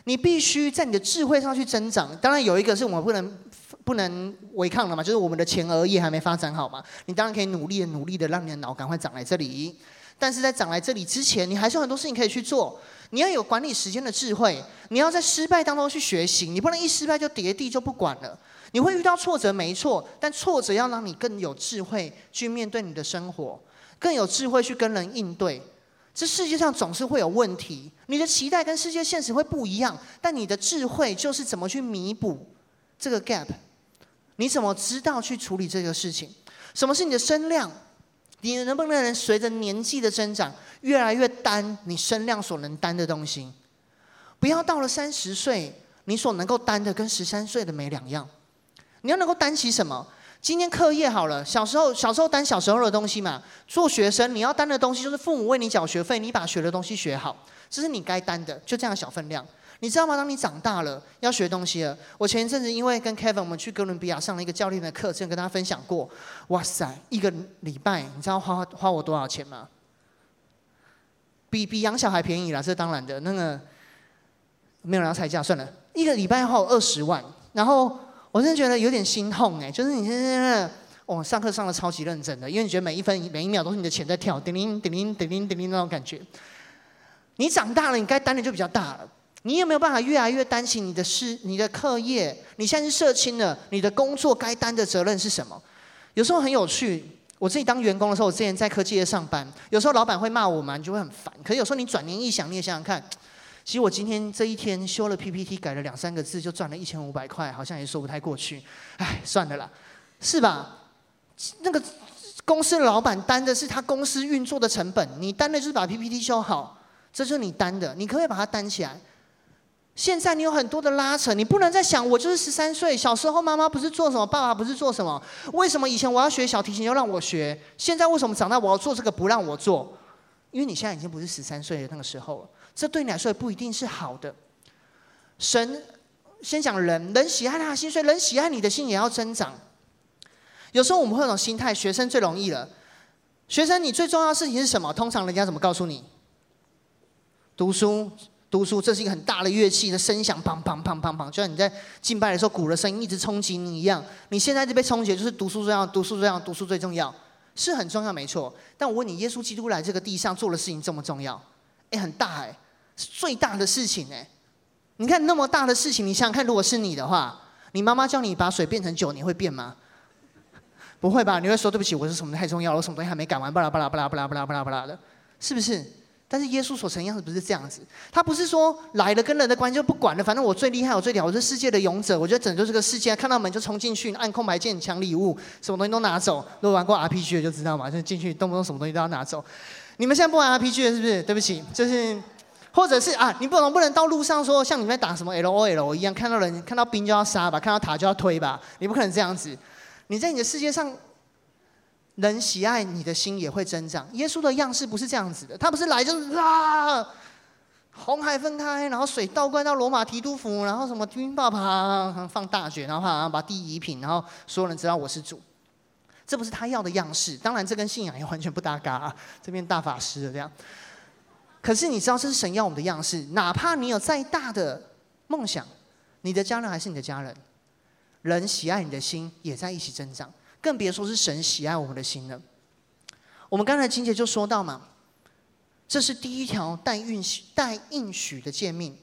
你必须在你的智慧上去增长。当然，有一个是我们不能不能违抗的嘛，就是我们的前额叶还没发展好嘛。你当然可以努力的、努力的，让你的脑赶快长来这里。但是在长来这里之前，你还是有很多事情可以去做。你要有管理时间的智慧，你要在失败当中去学习，你不能一失败就跌地就不管了。你会遇到挫折，没错，但挫折要让你更有智慧去面对你的生活，更有智慧去跟人应对。这世界上总是会有问题，你的期待跟世界现实会不一样，但你的智慧就是怎么去弥补这个 gap。你怎么知道去处理这个事情？什么是你的身量？你能不能随着年纪的增长，越来越担你身量所能担的东西？不要到了三十岁，你所能够担的跟十三岁的没两样。你要能够担起什么？今天课业好了，小时候小时候担小时候的东西嘛。做学生你要担的东西就是父母为你缴学费，你把学的东西学好，这是你该担的，就这样小分量。你知道吗？当你长大了，要学东西了。我前一阵子因为跟 Kevin 我们去哥伦比亚上了一个教练的课程，跟大家分享过。哇塞，一个礼拜你知道花花我多少钱吗？比比养小孩便宜啦，这当然的。那个没有人要拆价，算了，一个礼拜花二十万。然后我真的觉得有点心痛哎，就是你现在哦，上课上的超级认真的，因为你觉得每一分每一秒都是你的钱在跳，叮铃叮铃叮铃叮铃那种感觉。你长大了，你该担的就比较大了。你有没有办法越来越担心你的事、你的课业？你现在是社青了，你的工作该担的责任是什么？有时候很有趣，我自己当员工的时候，我之前在科技业上班，有时候老板会骂我嘛，你就会很烦。可是有时候你转念一想，你也想想看，其实我今天这一天修了 PPT，改了两三个字，就赚了一千五百块，好像也说不太过去。唉，算了啦，是吧？那个公司的老板担的是他公司运作的成本，你担的就是把 PPT 修好，这就是你担的，你可不可以把它担起来？现在你有很多的拉扯，你不能再想我就是十三岁，小时候妈妈不是做什么，爸爸不是做什么？为什么以前我要学小提琴又让我学？现在为什么长大我要做这个不让我做？因为你现在已经不是十三岁的那个时候了，这对你来说也不一定是好的。神先讲人，人喜爱他心，所以人喜爱你的心也要增长。有时候我们会有种心态，学生最容易了。学生，你最重要的事情是什么？通常人家怎么告诉你？读书。读书，这是一个很大的乐器的声响，砰砰砰砰砰，就像你在敬拜的时候，鼓的声音一直冲击你一样。你现在就被冲击，就是读书重要，读书重要，读书最重要，是很重要，没错。但我问你，耶稣基督来这个地上做的事情这么重要？哎，很大哎，是最大的事情哎。你看那么大的事情，你想想看，如果是你的话，你妈妈叫你把水变成酒，你会变吗？不会吧？你会说对不起，我是什么太重要了，我什么东西还没赶完，巴拉巴拉巴拉巴拉巴拉巴拉巴拉的，是不是？但是耶稣所成样子不是这样子，他不是说来了跟人的关系就不管了，反正我最厉害，我最屌，我是世界的勇者，我觉得拯救这个世界，看到门就冲进去，按空白键抢礼物，什么东西都拿走。如果玩过 RPG 的就知道嘛，就进去动不动什么东西都要拿走。你们现在不玩 RPG 了是不是？对不起，就是，或者是啊，你不能不能到路上说像你在打什么 LOL 一样，看到人看到兵就要杀吧，看到塔就要推吧，你不可能这样子。你在你的世界上。人喜爱你的心也会增长。耶稣的样式不是这样子的，他不是来就是啊，红海分开，然后水倒灌到罗马提督府，然后什么军爸爸放大决，然后好像把地夷平，然后所有人知道我是主。这不是他要的样式。当然，这跟信仰也完全不搭嘎啊。这边大法师的这样。可是你知道这是神要我们的样式。哪怕你有再大的梦想，你的家人还是你的家人，人喜爱你的心也在一起增长。更别说是神喜爱我们的心了。我们刚才金姐就说到嘛，这是第一条带应许、带应许的诫命。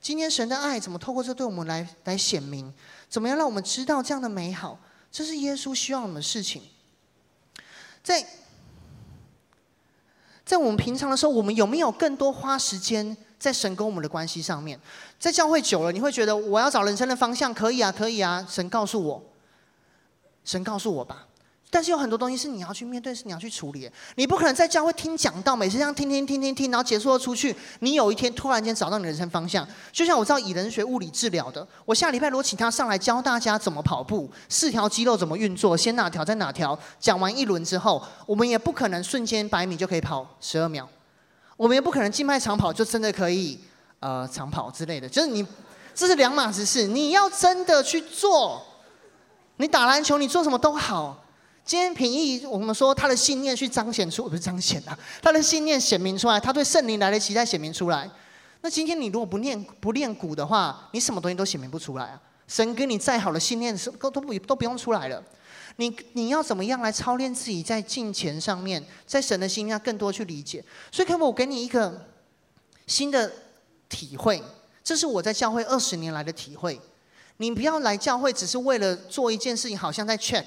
今天神的爱怎么透过这对我们来来显明？怎么样让我们知道这样的美好？这是耶稣需要我们的事情。在在我们平常的时候，我们有没有更多花时间在神跟我们的关系上面？在教会久了，你会觉得我要找人生的方向，可以啊，可以啊，神告诉我。神告诉我吧，但是有很多东西是你要去面对，是你要去处理。你不可能在教会听讲道，每次这样听听听听听，然后结束了出去。你有一天突然间找到你的人生方向，就像我知道蚁人学物理治疗的，我下礼拜如果请他上来教大家怎么跑步，四条肌肉怎么运作，先哪条再哪条，讲完一轮之后，我们也不可能瞬间百米就可以跑十二秒，我们也不可能静脉长跑就真的可以呃长跑之类的，就是你这是两码子事，你要真的去做。你打篮球，你做什么都好。今天品义，我们说他的信念去彰显出，不是彰显啊，他的信念显明出来，他对圣灵来的期待显明出来。那今天你如果不练不练鼓的话，你什么东西都显明不出来啊。神给你再好的信念，都都不都不用出来了。你你要怎么样来操练自己在金钱上面，在神的心要更多去理解。所以，可不我给你一个新的体会，这是我在教会二十年来的体会。你不要来教会，只是为了做一件事情，好像在 check，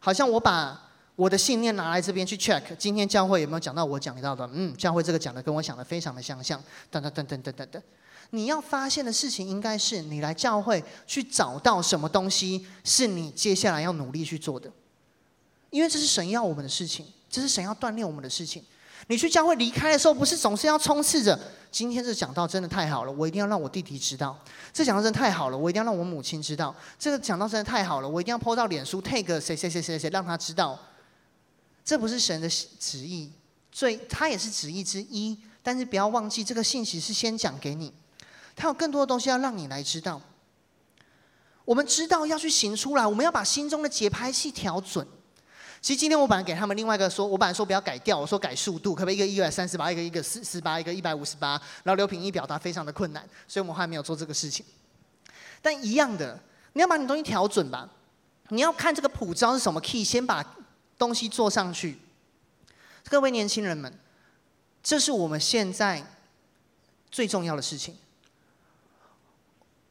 好像我把我的信念拿来这边去 check。今天教会有没有讲到我讲到的？嗯，教会这个讲的跟我想的非常的相像。等等等等等等等，你要发现的事情应该是你来教会去找到什么东西是你接下来要努力去做的，因为这是神要我们的事情，这是神要锻炼我们的事情。你去教会离开的时候，不是总是要冲刺着。今天这讲道真的太好了，我一定要让我弟弟知道。这讲道真的太好了，我一定要让我母亲知道。这个讲道真的太好了，我一定要 po 到脸书，tag 谁谁谁谁谁，让他知道。这不是神的旨意，最他也是旨意之一。但是不要忘记，这个信息是先讲给你，他有更多的东西要让你来知道。我们知道要去行出来，我们要把心中的节拍器调准。其实今天我本来给他们另外一个说，我本来说不要改调，我说改速度，可不可以一个一百三十八，一个一个四十八，一个一百五十八，然后刘品一表达非常的困难，所以我们还没有做这个事情。但一样的，你要把你东西调准吧，你要看这个谱招是什么 key，先把东西做上去。各位年轻人们，这是我们现在最重要的事情。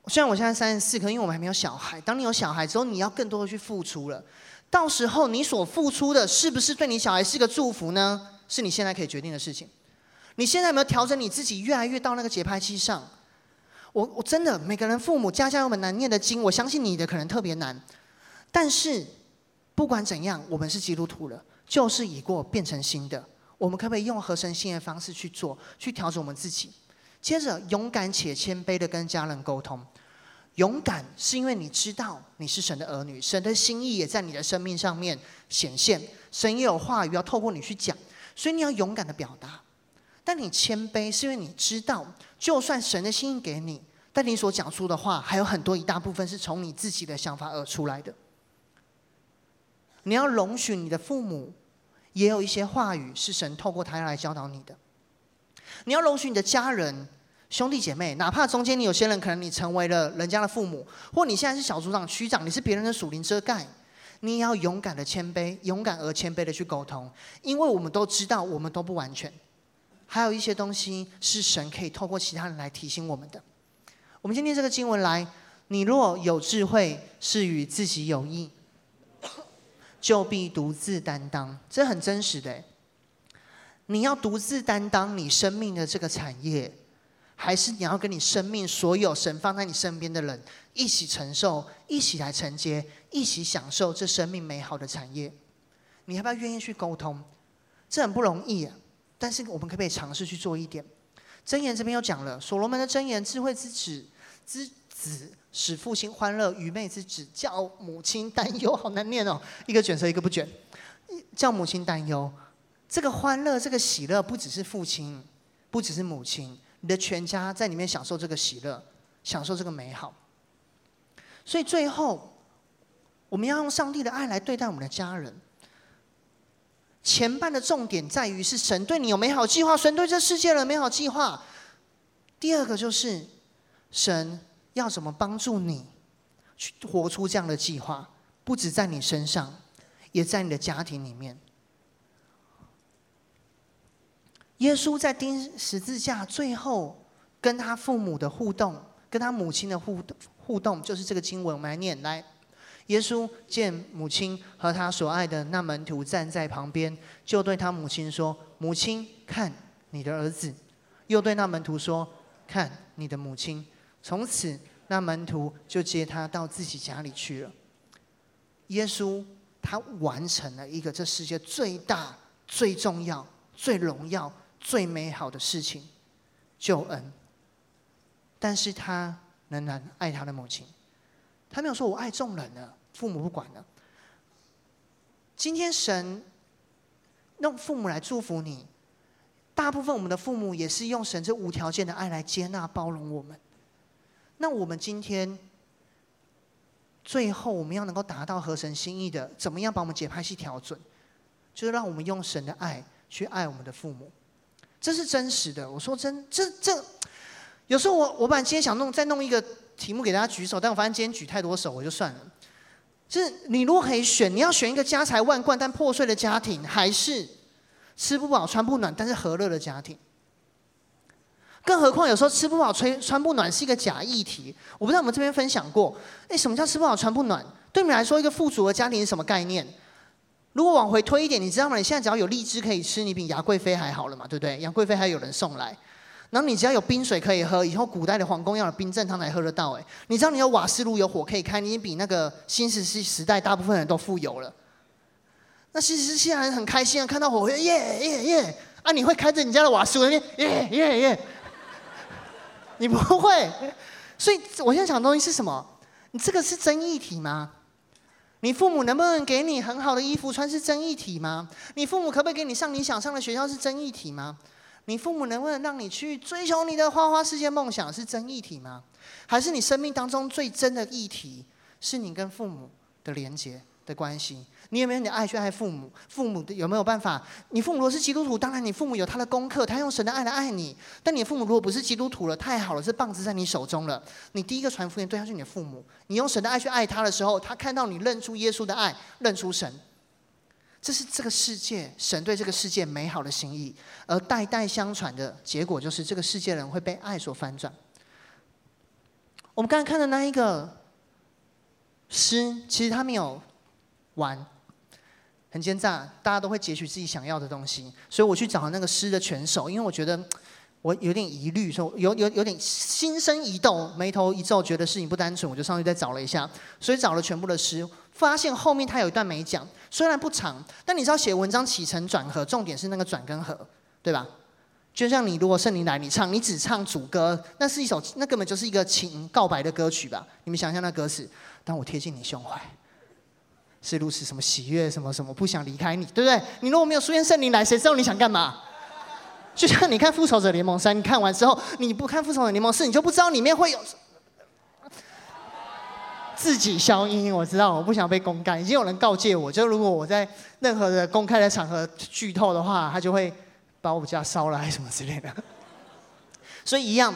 虽然我现在三十四，可因为我们还没有小孩。当你有小孩之后，你要更多的去付出了。到时候你所付出的是不是对你小孩是个祝福呢？是你现在可以决定的事情。你现在有没有调整你自己，越来越到那个节拍器上？我我真的每个人父母家家有本难念的经，我相信你的可能特别难。但是不管怎样，我们是基督徒了，旧事已过，变成新的。我们可不可以用合神心的方式去做，去调整我们自己？接着勇敢且谦卑的跟家人沟通。勇敢是因为你知道你是神的儿女，神的心意也在你的生命上面显现，神也有话语要透过你去讲，所以你要勇敢的表达。但你谦卑是因为你知道，就算神的心意给你，但你所讲出的话还有很多一大部分是从你自己的想法而出来的。你要容许你的父母也有一些话语是神透过他来教导你的，你要容许你的家人。兄弟姐妹，哪怕中间你有些人可能你成为了人家的父母，或你现在是小组长、区长，你是别人的属灵遮盖，你也要勇敢的谦卑，勇敢而谦卑的去沟通，因为我们都知道我们都不完全，还有一些东西是神可以透过其他人来提醒我们的。我们今天这个经文来，你若有智慧，是与自己有益。就必独自担当。这很真实的。你要独自担当你生命的这个产业，还是你要跟你生命所有神放在你身边的人一起承受，一起来承接，一起享受这生命美好的产业？你要不要愿意去沟通？这很不容易啊，但是我们可不可以尝试去做一点？箴言这边又讲了，所罗门的箴言：智慧之子之子使父亲欢乐，愚昧之子叫母亲担忧。好难念哦，一个卷舌，一个不卷，叫母亲担忧。这个欢乐，这个喜乐，不只是父亲，不只是母亲，你的全家在里面享受这个喜乐，享受这个美好。所以最后，我们要用上帝的爱来对待我们的家人。前半的重点在于是神对你有美好计划，神对这世界的美好计划。第二个就是神要怎么帮助你去活出这样的计划，不止在你身上，也在你的家庭里面。耶稣在钉十字架最后跟他父母的互动，跟他母亲的互互动，就是这个经文，我们来念来。耶稣见母亲和他所爱的那门徒站在旁边，就对他母亲说：“母亲，看你的儿子。”又对那门徒说：“看你的母亲。”从此，那门徒就接他到自己家里去了。耶稣他完成了一个这世界最大、最重要、最荣耀。最美好的事情，救恩。但是他仍然爱他的母亲，他没有说“我爱众人了，父母不管了”。今天神用父母来祝福你，大部分我们的父母也是用神这无条件的爱来接纳包容我们。那我们今天最后我们要能够达到合神心意的，怎么样把我们节拍器调准？就是让我们用神的爱去爱我们的父母。这是真实的，我说真，这这，有时候我我本来今天想弄再弄一个题目给大家举手，但我发现今天举太多手，我就算了。就是你如果可以选，你要选一个家财万贯但破碎的家庭，还是吃不饱穿不暖但是和乐的家庭？更何况有时候吃不饱穿穿不暖是一个假议题。我不知道我们这边分享过，哎，什么叫吃不饱穿不暖？对你们来说，一个富足的家庭是什么概念？如果往回推一点，你知道吗？你现在只要有荔枝可以吃，你比杨贵妃还好了嘛，对不对？杨贵妃还有人送来，然后你只要有冰水可以喝，以后古代的皇宫要有冰镇汤才喝得到。哎，你知道你有瓦斯炉有火可以开，你比那个新石器时代大部分人都富有了。那新石器人很开心啊，看到火会，耶耶耶！啊，你会开着你家的瓦斯炉，耶耶耶！你不会，所以我现在讲的东西是什么？你这个是争议题吗？你父母能不能给你很好的衣服穿是真议体吗？你父母可不可以给你上你想上的学校是真议体吗？你父母能不能让你去追求你的花花世界梦想是真议体吗？还是你生命当中最真的议题是你跟父母的连结的关系？你有没有你的爱去爱父母？父母的有没有办法？你父母如果是基督徒，当然你父母有他的功课，他用神的爱来爱你。但你父母如果不是基督徒了，太好了，这棒子在你手中了。你第一个传福音对象是你的父母。你用神的爱去爱他的时候，他看到你认出耶稣的爱，认出神。这是这个世界神对这个世界美好的心意，而代代相传的结果就是这个世界人会被爱所翻转。我们刚才看的那一个诗，其实他没有完。很奸诈，大家都会截取自己想要的东西，所以我去找那个诗的全首，因为我觉得 我有点疑虑，说有有有点心生疑窦，眉头一皱，觉得事情不单纯，我就上去再找了一下，所以找了全部的诗，发现后面他有一段没讲，虽然不长，但你知道写文章起承转合，重点是那个转跟合，对吧？就像你如果圣灵来，你唱，你只唱主歌，那是一首，那根本就是一个情告白的歌曲吧？你们想象那歌词，当我贴近你胸怀。是如此，什么喜悦，什么什么，不想离开你，对不对？你如果没有出现圣灵来，谁知道你想干嘛？就像你看《复仇者联盟三》，你看完之后，你不看《复仇者联盟四》，你就不知道里面会有自己消音。我知道，我不想被公干，已经有人告诫我，就如果我在任何的公开的场合剧透的话，他就会把我家烧了，还是什么之类的。所以一样，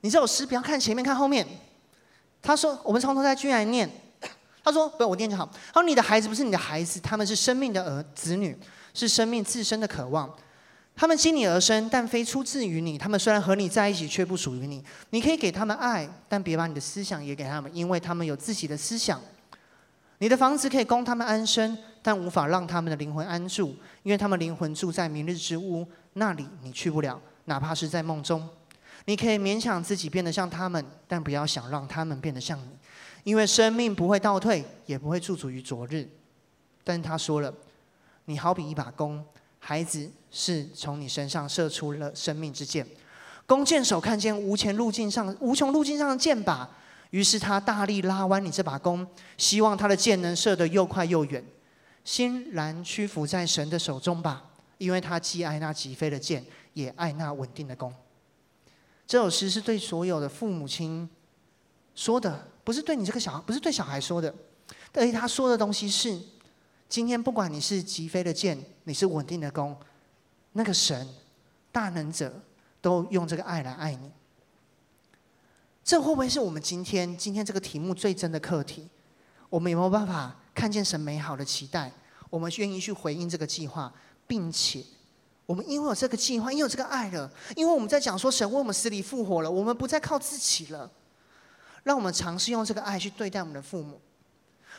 你这首诗不要看前面，看后面。他说：“我们从头再继续来念。”他说：“不，我念就好。他说，你的孩子不是你的孩子，他们是生命的儿子女，是生命自身的渴望。他们经你而生，但非出自于你。他们虽然和你在一起，却不属于你。你可以给他们爱，但别把你的思想也给他们，因为他们有自己的思想。你的房子可以供他们安身，但无法让他们的灵魂安住，因为他们灵魂住在明日之屋，那里你去不了，哪怕是在梦中。你可以勉强自己变得像他们，但不要想让他们变得像你，因为生命不会倒退，也不会驻足于昨日。但他说了，你好比一把弓，孩子是从你身上射出了生命之箭。弓箭手看见无前路径上无穷路径上的箭靶，于是他大力拉弯你这把弓，希望他的箭能射得又快又远。欣然屈服在神的手中吧，因为他既爱那疾飞的箭，也爱那稳定的弓。这首诗是对所有的父母亲说的，不是对你这个小孩，不是对小孩说的。而且他说的东西是：今天不管你是疾飞的箭，你是稳定的弓，那个神大能者都用这个爱来爱你。这会不会是我们今天今天这个题目最真的课题？我们有没有办法看见神美好的期待？我们愿意去回应这个计划，并且。我们因为有这个计划，因为有这个爱了，因为我们在讲说神为我们死里复活了，我们不再靠自己了。让我们尝试用这个爱去对待我们的父母。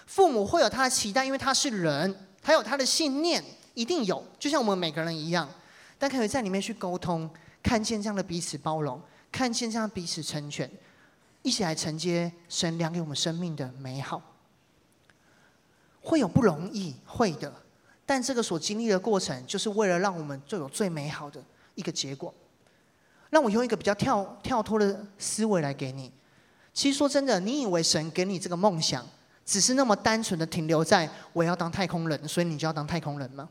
父母会有他的期待，因为他是人，他有他的信念，一定有，就像我们每个人一样。但可以在里面去沟通，看见这样的彼此包容，看见这样彼此成全，一起来承接神量给我们生命的美好。会有不容易，会的。但这个所经历的过程，就是为了让我们最有最美好的一个结果。让我用一个比较跳跳脱的思维来给你。其实说真的，你以为神给你这个梦想，只是那么单纯的停留在我要当太空人，所以你就要当太空人吗？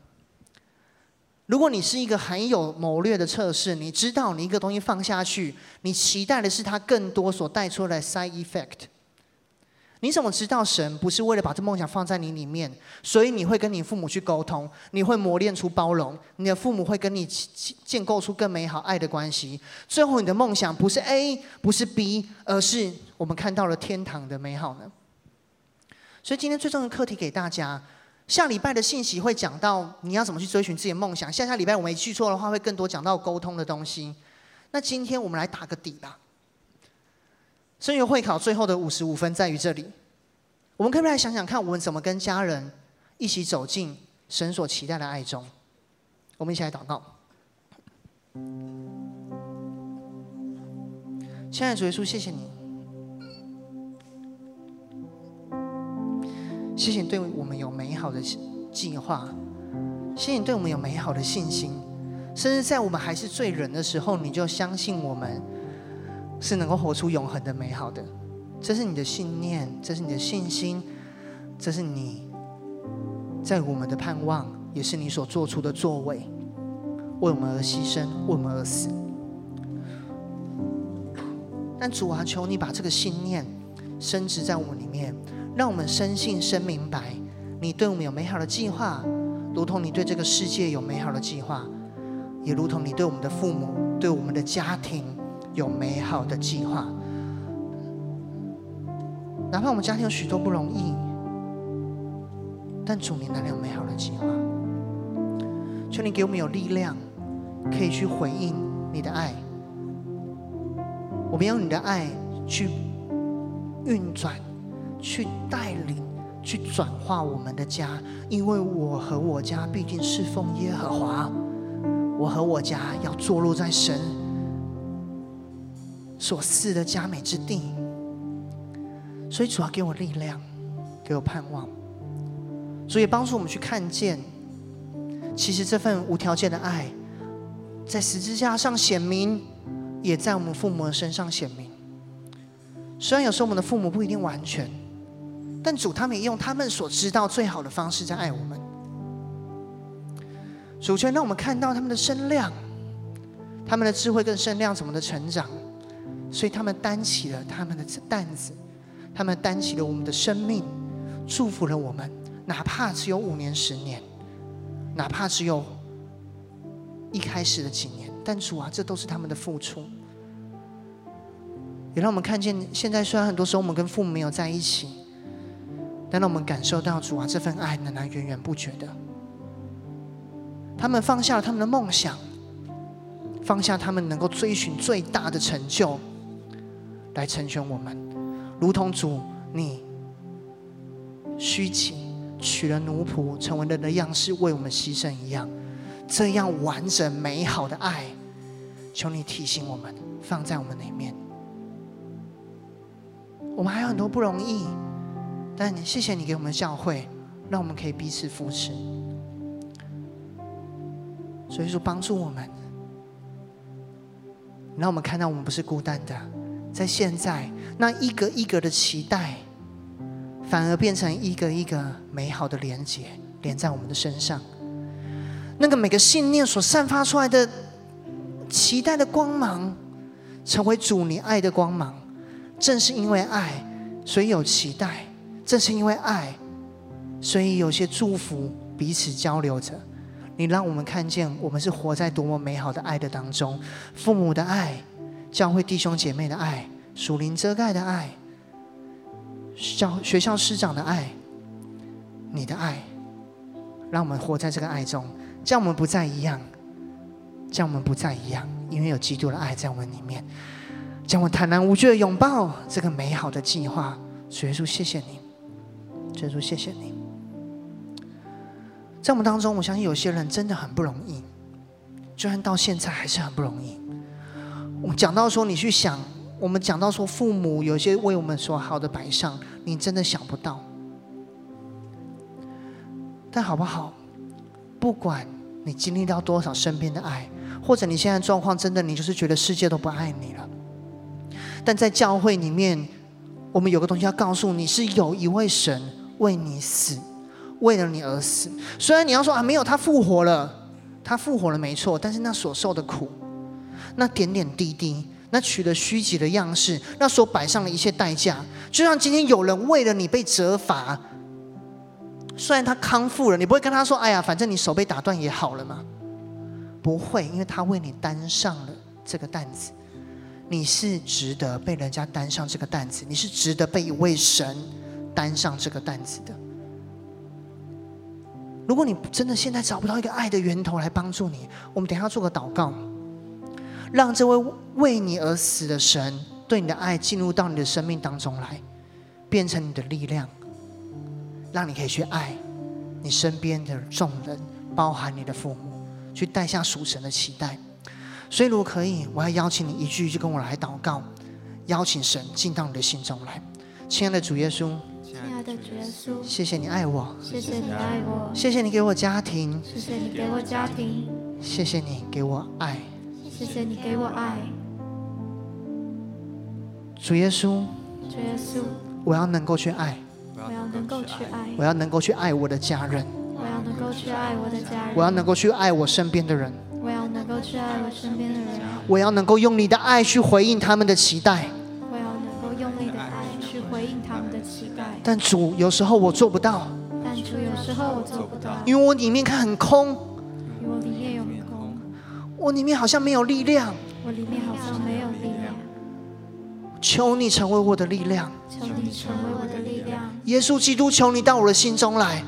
如果你是一个很有谋略的测试，你知道你一个东西放下去，你期待的是它更多所带出来的 side effect。你怎么知道神不是为了把这梦想放在你里面？所以你会跟你父母去沟通，你会磨练出包容，你的父母会跟你建构出更美好爱的关系。最后，你的梦想不是 A，不是 B，而是我们看到了天堂的美好呢？所以今天最重要的课题给大家，下礼拜的信息会讲到你要怎么去追寻自己的梦想。下下礼拜我没记错的话，会更多讲到沟通的东西。那今天我们来打个底吧。圣约会考最后的五十五分在于这里，我们可不可以来想想看，我们怎么跟家人一起走进神所期待的爱中？我们一起来祷告。亲爱的主耶稣，谢谢你，谢谢你对我们有美好的计划，谢谢你对我们有美好的信心，甚至在我们还是罪人的时候，你就相信我们。是能够活出永恒的美好的，这是你的信念，这是你的信心，这是你在我们的盼望，也是你所做出的作为，为我们而牺牲，为我们而死。但主啊，求你把这个信念深植在我们里面，让我们深信、深明白，你对我们有美好的计划，如同你对这个世界有美好的计划，也如同你对我们的父母、对我们的家庭。有美好的计划，哪怕我们家庭有许多不容易，但主你那里有美好的计划。求你给我们有力量，可以去回应你的爱。我们用你的爱去运转、去带领、去转化我们的家，因为我和我家必定侍奉耶和华。我和我家要坐落在神。所赐的佳美之地，所以主要给我力量，给我盼望，所以帮助我们去看见，其实这份无条件的爱，在十字架上显明，也在我们父母的身上显明。虽然有时候我们的父母不一定完全，但主他们也用他们所知道最好的方式在爱我们。主权让我们看到他们的身量，他们的智慧跟身量怎么的成长。所以他们担起了他们的担子，他们担起了我们的生命，祝福了我们。哪怕只有五年、十年，哪怕只有一开始的几年，但主啊，这都是他们的付出。也让我们看见，现在虽然很多时候我们跟父母没有在一起，但让我们感受到主啊，这份爱仍然源源不绝的。他们放下了他们的梦想，放下他们能够追寻最大的成就。来成全我们，如同主你虚己，取了奴仆，成为人的样式，为我们牺牲一样。这样完整美好的爱，求你提醒我们，放在我们里面。我们还有很多不容易，但谢谢你给我们教会，让我们可以彼此扶持。所以说，帮助我们，让我们看到我们不是孤单的。在现在，那一个一个的期待，反而变成一个一个美好的连结，连在我们的身上。那个每个信念所散发出来的期待的光芒，成为主你爱的光芒。正是因为爱，所以有期待；正是因为爱，所以有些祝福彼此交流着。你让我们看见，我们是活在多么美好的爱的当中，父母的爱。教会弟兄姐妹的爱，属灵遮盖的爱，教学校师长的爱，你的爱，让我们活在这个爱中，叫我们不再一样，叫我们不再一样，因为有基督的爱在我们里面，叫我坦然无惧的拥抱这个美好的计划。主耶稣，谢谢你，主耶稣，谢谢你，在我们当中，我相信有些人真的很不容易，就算到现在还是很不容易。我讲到说，你去想，我们讲到说，父母有些为我们所好的摆上，你真的想不到。但好不好？不管你经历到多少身边的爱，或者你现在状况真的，你就是觉得世界都不爱你了。但在教会里面，我们有个东西要告诉你，是有一位神为你死，为了你而死。虽然你要说啊，没有，他复活了，他复活了，没错，但是那所受的苦。那点点滴滴，那取了虚己的样式，那所摆上的一切代价，就像今天有人为了你被责罚，虽然他康复了，你不会跟他说：“哎呀，反正你手被打断也好了嘛。”不会，因为他为你担上了这个担子，你是值得被人家担上这个担子，你是值得被一位神担上这个担子的。如果你真的现在找不到一个爱的源头来帮助你，我们等下做个祷告。让这位为你而死的神对你的爱进入到你的生命当中来，变成你的力量，让你可以去爱你身边的众人，包含你的父母，去带下属神的期待。所以，如果可以，我要邀请你一句一句跟我来祷告，邀请神进到你的心中来。亲爱的主耶稣，亲爱的主耶稣，谢谢你爱我，谢谢你爱我，谢谢你给我家庭，谢谢你给我家庭，谢谢你给我爱。谢谢你给我爱，主耶稣，主耶稣，我要能够去爱，我要能够去爱，我要能够去爱我的家人，我要能够去爱我的家人，我要能够去爱我身边的人，我要能够去爱我身边的人，我要能够用你的爱去回应他们的期待，但主有时候我做不到，但主有时候我做不到，因为我里面看很空。我里面好像没有力量，我里面好像没有力量。求你成为我的力量，求你成为我的力量。耶稣基督，求你到我的心中来。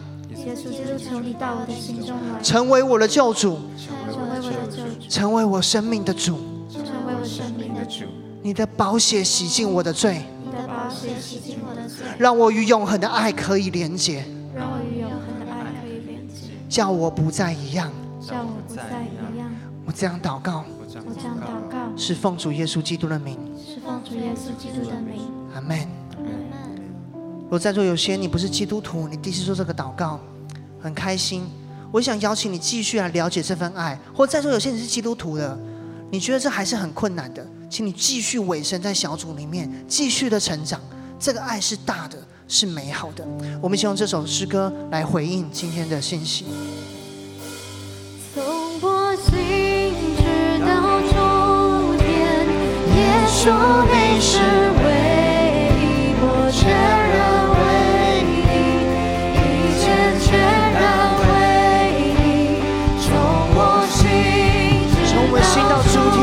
耶稣基督，求你到我的心中来，成为我的救主，成为我的救主，成为我生命的主，成为我生命的主。你的宝血洗净我的罪，你的宝血洗净让我与永恒的爱可以连接，让我与永恒的爱可以连接，叫我不再一样，叫我不再一样。我这样祷告，我这样祷告，是奉主耶稣基督的名，是奉主耶稣基督的名。阿门。阿门。如果在座有些你不是基督徒，你第一次做这个祷告，很开心。我想邀请你继续来了解这份爱，或在座有些你是基督徒的，你觉得这还是很困难的，请你继续委身在小组里面，继续的成长。这个爱是大的，是美好的。我们一起用这首诗歌来回应今天的信息。主，你是唯一，我全然为你，一切全然为你，从我心，从我心到诸天，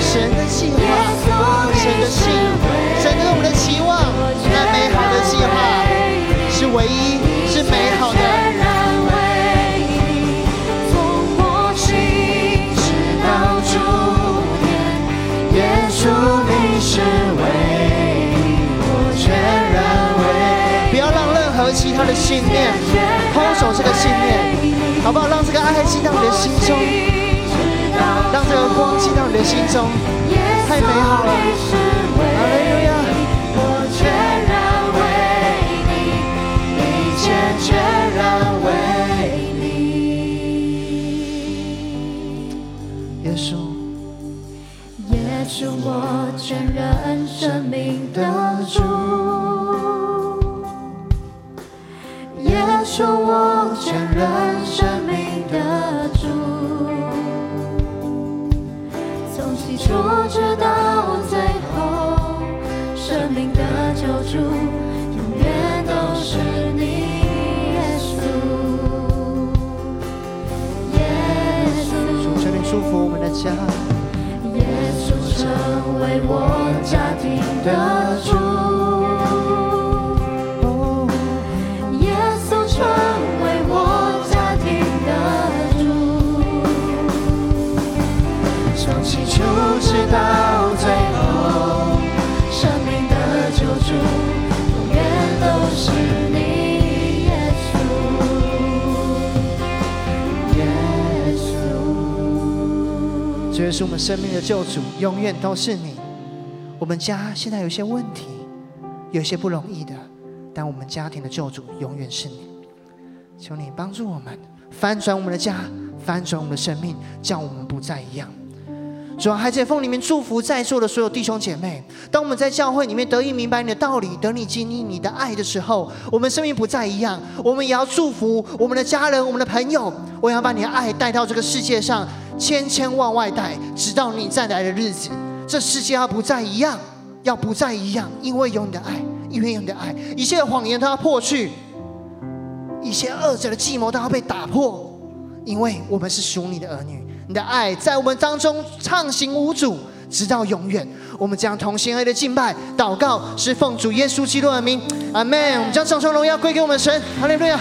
神的计划，神的心，唯一，是美好的。其他的信念，抛手这个信念，好不好？让这个爱进到你的心中，让这个光进到你的心中，太美好了！哈利也是，我全人生命的主。也是我全人生命的主，从起初直到家。耶稣成为我家庭的主。是我们生命的救主，永远都是你。我们家现在有些问题，有些不容易的，但我们家庭的救主永远是你。求你帮助我们翻转我们的家，翻转我们的生命，叫我们不再一样。主啊，还在奉里面祝福在座的所有弟兄姐妹。当我们在教会里面得以明白你的道理，得你经历你的爱的时候，我们生命不再一样。我们也要祝福我们的家人、我们的朋友。我要把你的爱带到这个世界上，千千万万代，直到你再来的日子。这世界要不再一样，要不再一样，因为有你的爱，因为有你的爱，一切的谎言都要破去，一切恶者的计谋都要被打破，因为我们是属你的儿女。你的爱在我们当中畅行无阻，直到永远。我们将同心合的敬拜、祷告，是奉主耶稣基督的名，阿门。我们将掌声荣耀归给我们神，哈利路亚。